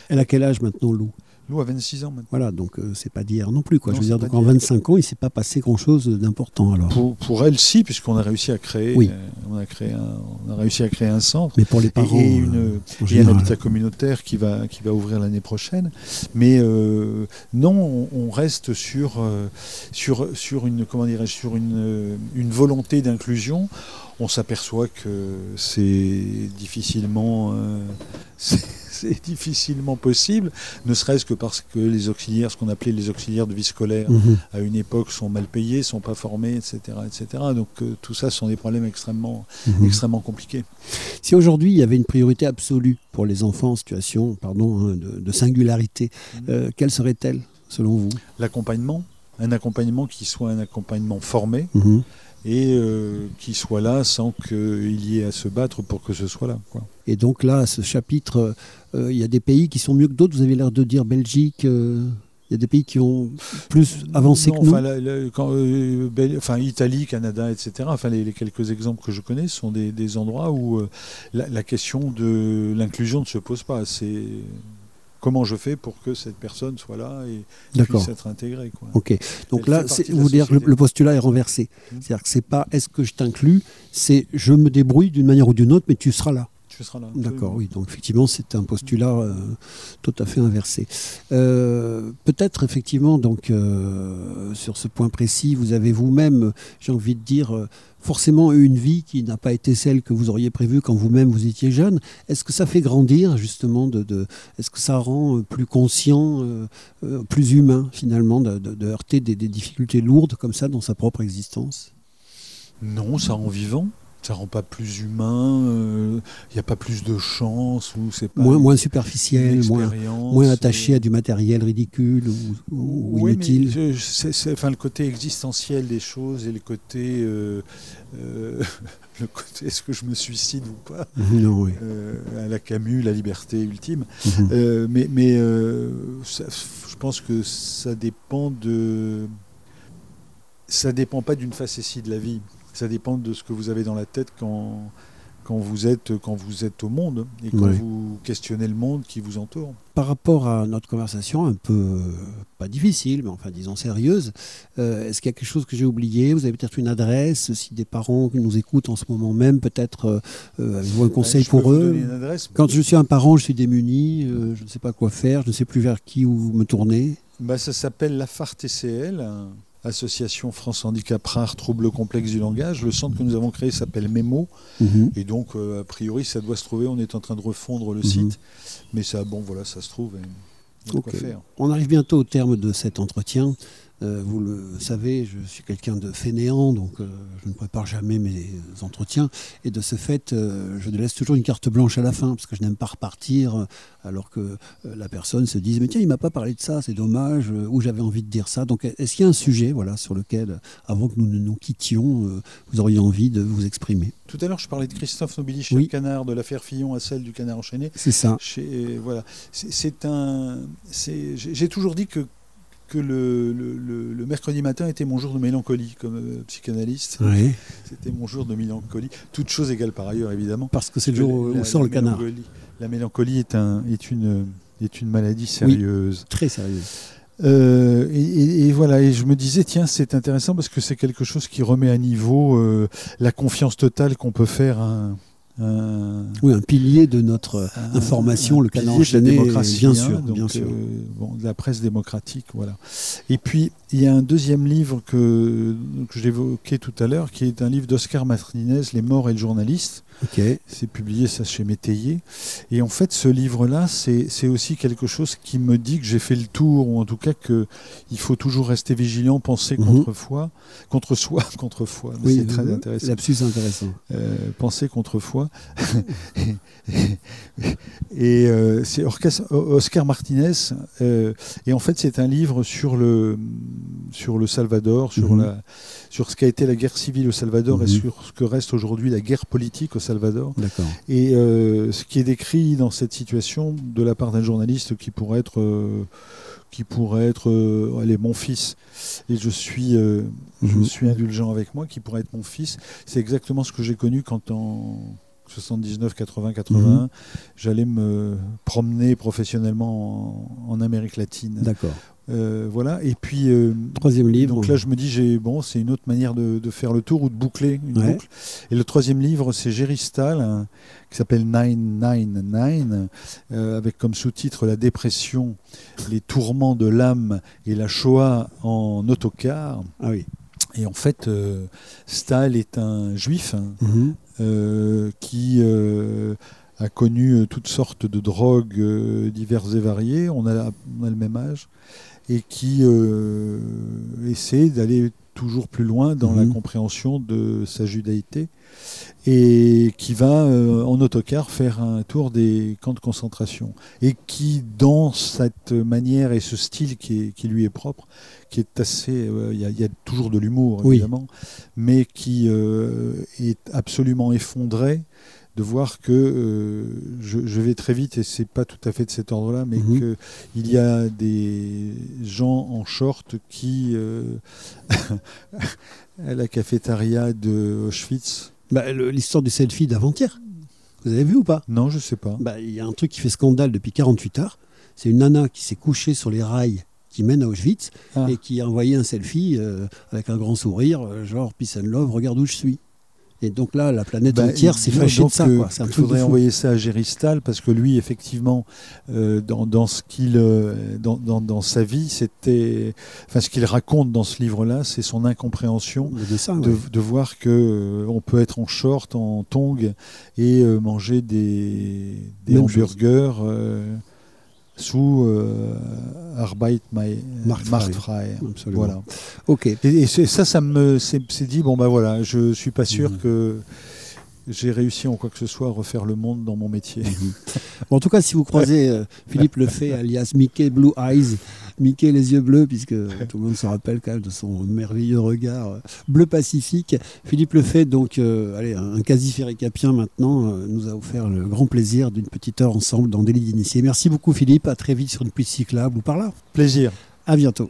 [SPEAKER 1] Elle a quel âge maintenant, Lou?
[SPEAKER 2] Lou a 26 ans maintenant.
[SPEAKER 1] Voilà, donc euh, c'est pas d'hier non plus. Quoi.
[SPEAKER 2] Non,
[SPEAKER 1] Je veux dire, donc en
[SPEAKER 2] d'hier.
[SPEAKER 1] 25 ans, il s'est pas passé grand-chose d'important alors.
[SPEAKER 2] Pour, pour elle, si, puisqu'on a réussi à créer,
[SPEAKER 1] Oui.
[SPEAKER 2] euh, on a créé, un, on a réussi à créer un centre.
[SPEAKER 1] Mais pour les parents,
[SPEAKER 2] et
[SPEAKER 1] euh,
[SPEAKER 2] une,
[SPEAKER 1] en
[SPEAKER 2] et un habitat communautaire qui va, qui va ouvrir l'année prochaine. Mais euh, non, on, on reste sur, sur, sur une, comment dirais sur une, une volonté d'inclusion. On s'aperçoit que c'est difficilement, euh, c'est difficilement possible, ne serait-ce que parce que les auxiliaires, ce qu'on appelait les auxiliaires de vie scolaire,
[SPEAKER 1] Mhm.
[SPEAKER 2] à une époque sont mal payés, sont pas formés, etc., etc. Donc euh, tout ça sont des problèmes extrêmement,
[SPEAKER 1] Mhm.
[SPEAKER 2] extrêmement compliqués.
[SPEAKER 1] Si aujourd'hui il y avait une priorité absolue pour les enfants en situation pardon, hein, de, de singularité,
[SPEAKER 2] Mhm.
[SPEAKER 1] euh, quelle serait-elle selon vous?
[SPEAKER 2] L'accompagnement, un accompagnement qui soit un accompagnement formé. Et euh, qui soit là sans qu'il y ait à se battre pour que ce soit là. Quoi.
[SPEAKER 1] Et donc là, ce chapitre, euh, il y a des pays qui sont mieux que d'autres. Vous avez l'air de dire Belgique. euh, il y a des pays qui ont plus avancé
[SPEAKER 2] Non,
[SPEAKER 1] que nous.
[SPEAKER 2] enfin, la- la- quand, euh, Bel- enfin, Italie, Canada, etc. Enfin, les, les quelques exemples que je connais sont des, des endroits où euh, la, la question de l'inclusion ne se pose pas. C'est comment je fais pour que cette personne soit là et puisse être intégrée. Quoi.
[SPEAKER 1] Ok. Donc
[SPEAKER 2] Elle
[SPEAKER 1] là, vous dire que le, postulat est renversé.
[SPEAKER 2] Mhm.
[SPEAKER 1] C'est-à-dire que c'est pas est-ce que je t'inclus, c'est je me débrouille d'une manière ou d'une autre, mais tu seras là.
[SPEAKER 2] Tu seras là.
[SPEAKER 1] D'accord, oui. Donc effectivement, c'est un postulat euh, tout à fait inversé. Euh, Peut-être effectivement, donc euh, sur ce point précis, vous avez vous-même, j'ai envie de dire, forcément eu une vie qui n'a pas été celle que vous auriez prévue quand vous-même vous étiez jeune. Est-ce que ça fait grandir justement de, de- Est-ce que ça rend plus conscient, plus humain finalement, de, de- de heurter des, des difficultés lourdes comme ça dans sa propre existence?
[SPEAKER 2] Non, ça rend vivant. Ça rend pas plus humain. Il n'y a pas plus de chance ou c'est
[SPEAKER 1] Moins, moins superficiel, moins, moins attaché
[SPEAKER 2] euh,
[SPEAKER 1] à du matériel ridicule ou, ou
[SPEAKER 2] Oui,
[SPEAKER 1] inutile.
[SPEAKER 2] mais enfin, le côté existentiel des choses et le côté, euh, euh, le côté est-ce que je me suicide ou pas,
[SPEAKER 1] Non, oui.
[SPEAKER 2] euh, à la Camus, la liberté ultime.
[SPEAKER 1] Mhm.
[SPEAKER 2] Euh, mais mais euh, ça- je pense que ça dépend de. Ça dépend pas d'une facétie de la vie. Ça dépend de ce que vous avez dans la tête quand, quand, vous, êtes, quand vous êtes au monde et quand vous questionnez le monde qui vous entoure.
[SPEAKER 1] Par rapport à notre conversation un peu, euh, pas difficile, mais enfin disons sérieuse, euh, est-ce qu'il y a quelque chose que j'ai oublié? Vous avez peut-être une adresse, si des parents nous écoutent en ce moment même, peut-être euh, euh, avez-vous un conseil pour eux?
[SPEAKER 2] donner une adresse.
[SPEAKER 1] Quand je suis un parent, je suis démuni, euh, je ne sais pas quoi faire, je ne sais plus vers qui ou me tourner.
[SPEAKER 2] Bah, ça s'appelle la FAR TCL, Association France Handicap Rare Troubles Complexes du Langage. Le centre que nous avons créé s'appelle MEMO.
[SPEAKER 1] Mhm.
[SPEAKER 2] Et donc, euh, a priori, ça doit se trouver. On est en train de refondre le
[SPEAKER 1] Mhm.
[SPEAKER 2] site. Mais ça, bon, voilà, ça se trouve. et a quoi faire.
[SPEAKER 1] On arrive bientôt au terme de cet entretien. Euh, vous le savez, je suis quelqu'un de fainéant, donc euh, je ne prépare jamais mes entretiens. Et de ce fait, euh, je laisse toujours une carte blanche à la fin, parce que je n'aime pas repartir alors que la personne se dise Mais tiens, il m'a pas parlé de ça, c'est dommage, ou j'avais envie de dire ça. Donc est-ce qu'il y a un sujet voilà, sur lequel, avant que nous ne nous quittions, vous auriez envie de vous exprimer?
[SPEAKER 2] Tout à l'heure, je parlais de Christophe Nobili chez
[SPEAKER 1] Oui.
[SPEAKER 2] le Canard, de l'affaire Fillon à celle du Canard enchaîné.
[SPEAKER 1] C'est ça.
[SPEAKER 2] Chez, voilà. C'est- un. j'ai toujours dit que, que le, le- le- le mercredi matin était mon jour de mélancolie comme euh, psychanalyste.
[SPEAKER 1] Oui.
[SPEAKER 2] C'était mon jour de mélancolie. Toute chose égale par ailleurs, évidemment.
[SPEAKER 1] Parce que c'est le jour où
[SPEAKER 2] La-
[SPEAKER 1] sort le
[SPEAKER 2] la
[SPEAKER 1] canard.
[SPEAKER 2] mélancolie- La mélancolie est, un, est, une, est une maladie sérieuse.
[SPEAKER 1] Très sérieux.
[SPEAKER 2] Euh, et, et- et voilà, et je me disais, tiens, c'est intéressant parce que c'est quelque chose qui remet à niveau euh, la confiance totale qu'on peut faire à un, un-
[SPEAKER 1] Oui, un pilier de notre information, le canard
[SPEAKER 2] pilier de la démocratie,
[SPEAKER 1] bien
[SPEAKER 2] hein,
[SPEAKER 1] sûr,
[SPEAKER 2] donc,
[SPEAKER 1] bien sûr.
[SPEAKER 2] euh, bon, de la presse démocratique, voilà. Et puis, il y a un deuxième livre que, que j'évoquais tout à l'heure, qui est un livre d'Oscar Martinez, Les morts et le journaliste. C'est publié ça chez Métayer. Et en fait, ce livre-là, c'est aussi quelque chose qui me dit que j'ai fait le tour, ou en tout cas qu'il faut toujours rester vigilant, penser
[SPEAKER 1] Mhm.
[SPEAKER 2] contre foi, contre soi, contre foi. Mais c'est très
[SPEAKER 1] euh,
[SPEAKER 2] intéressant.
[SPEAKER 1] Lapsus intéressant.
[SPEAKER 2] Euh, penser contre foi. et euh, c'est Oscar Martinez. euh, et en fait, c'est un livre sur le, sur le Salvador, sur,
[SPEAKER 1] Mhm.
[SPEAKER 2] la, sur ce qu'a été la guerre civile au Salvador et
[SPEAKER 1] Mhm.
[SPEAKER 2] sur ce que reste aujourd'hui la guerre politique au Salvador. Et euh, ce qui est décrit dans cette situation de la part d'un journaliste qui pourrait être, qui pourrait être, euh, allez, mon fils, et je suis, euh, je
[SPEAKER 1] Mhm.
[SPEAKER 2] suis indulgent avec moi, qui pourrait être mon fils, c'est exactement ce que j'ai connu quand en 79, 80, 81, j'allais me promener professionnellement en, en Amérique latine.
[SPEAKER 1] D'accord.
[SPEAKER 2] Euh, voilà. Et puis, euh,
[SPEAKER 1] Troisième livre.
[SPEAKER 2] donc là, je me dis, j'ai bon, c'est une autre manière de, de faire le tour ou de boucler une
[SPEAKER 1] Ouais.
[SPEAKER 2] boucle. Et le troisième livre, c'est Géristal, hein, qui s'appelle 999, euh, avec comme sous-titre La dépression, les tourments de l'âme et la Shoah en autocar.
[SPEAKER 1] Ah oui.
[SPEAKER 2] Et en fait, Stahl est un juif hein,
[SPEAKER 1] Mhm.
[SPEAKER 2] Euh, qui euh, a connu euh, toutes sortes de drogues diverses et variées. On a, a le même âge et qui essaie d'aller toujours plus loin dans la
[SPEAKER 1] Mhm.
[SPEAKER 2] compréhension de sa judaïté et qui va euh, en autocar faire un tour des camps de concentration et qui dans cette manière et ce style qui, est- qui lui est propre qui est assez euh, il y, a- il y a toujours de l'humour
[SPEAKER 1] Oui.
[SPEAKER 2] évidemment mais qui euh, est absolument effondré de voir que euh, je, je vais très vite et c'est pas tout à fait de cet ordre-là, mais
[SPEAKER 1] Mhm.
[SPEAKER 2] que il y a des gens en short qui euh, à la cafétéria de Auschwitz.
[SPEAKER 1] Bah, L'histoire du selfie d'avant-hier. Vous avez vu ou pas?
[SPEAKER 2] Non, je sais pas.
[SPEAKER 1] Bah, Il y a un truc qui fait scandale depuis 48 heures. C'est une nana qui s'est couchée sur les rails qui mènent à Auschwitz
[SPEAKER 2] Ah.
[SPEAKER 1] et qui a envoyé un selfie euh, avec un grand sourire, genre Peace and Love, regarde où je suis. Et donc là, la planète
[SPEAKER 2] Bah,
[SPEAKER 1] entière s'est fâchée de ça. quoi. Un
[SPEAKER 2] il faudrait envoyer ça à Géristal parce que lui, effectivement, euh, dans, dans ce qu'il, euh, dans, dans- dans sa vie, c'était, enfin, ce qu'il raconte dans ce livre-là, c'est son incompréhension de,
[SPEAKER 1] ouais.
[SPEAKER 2] de voir que euh, on peut être en short, en tongs et euh, manger des, des hamburgers sous euh, Arbeit.
[SPEAKER 1] Marktfrei. Absolument.
[SPEAKER 2] Voilà.
[SPEAKER 1] Ok.
[SPEAKER 2] Et, ça, ça me c'est c'est dit bon bah voilà, je suis pas sûr
[SPEAKER 1] Mhm.
[SPEAKER 2] que j'ai réussi en quoi que ce soit à refaire le monde dans mon métier.
[SPEAKER 1] Bon, en tout cas, si vous croisez euh, Philippe Lefay, alias Mickey Blue Eyes, Mickey les yeux bleus, puisque tout le monde se rappelle quand même de son merveilleux regard euh, bleu pacifique. Philippe Lefay, donc, euh, allez, un quasi-féricapien maintenant, euh, nous a offert le grand plaisir d'une petite heure ensemble dans Délit d'initié. Merci beaucoup, Philippe. À très vite sur une piste cyclable ou par là.
[SPEAKER 2] Plaisir.
[SPEAKER 1] À bientôt.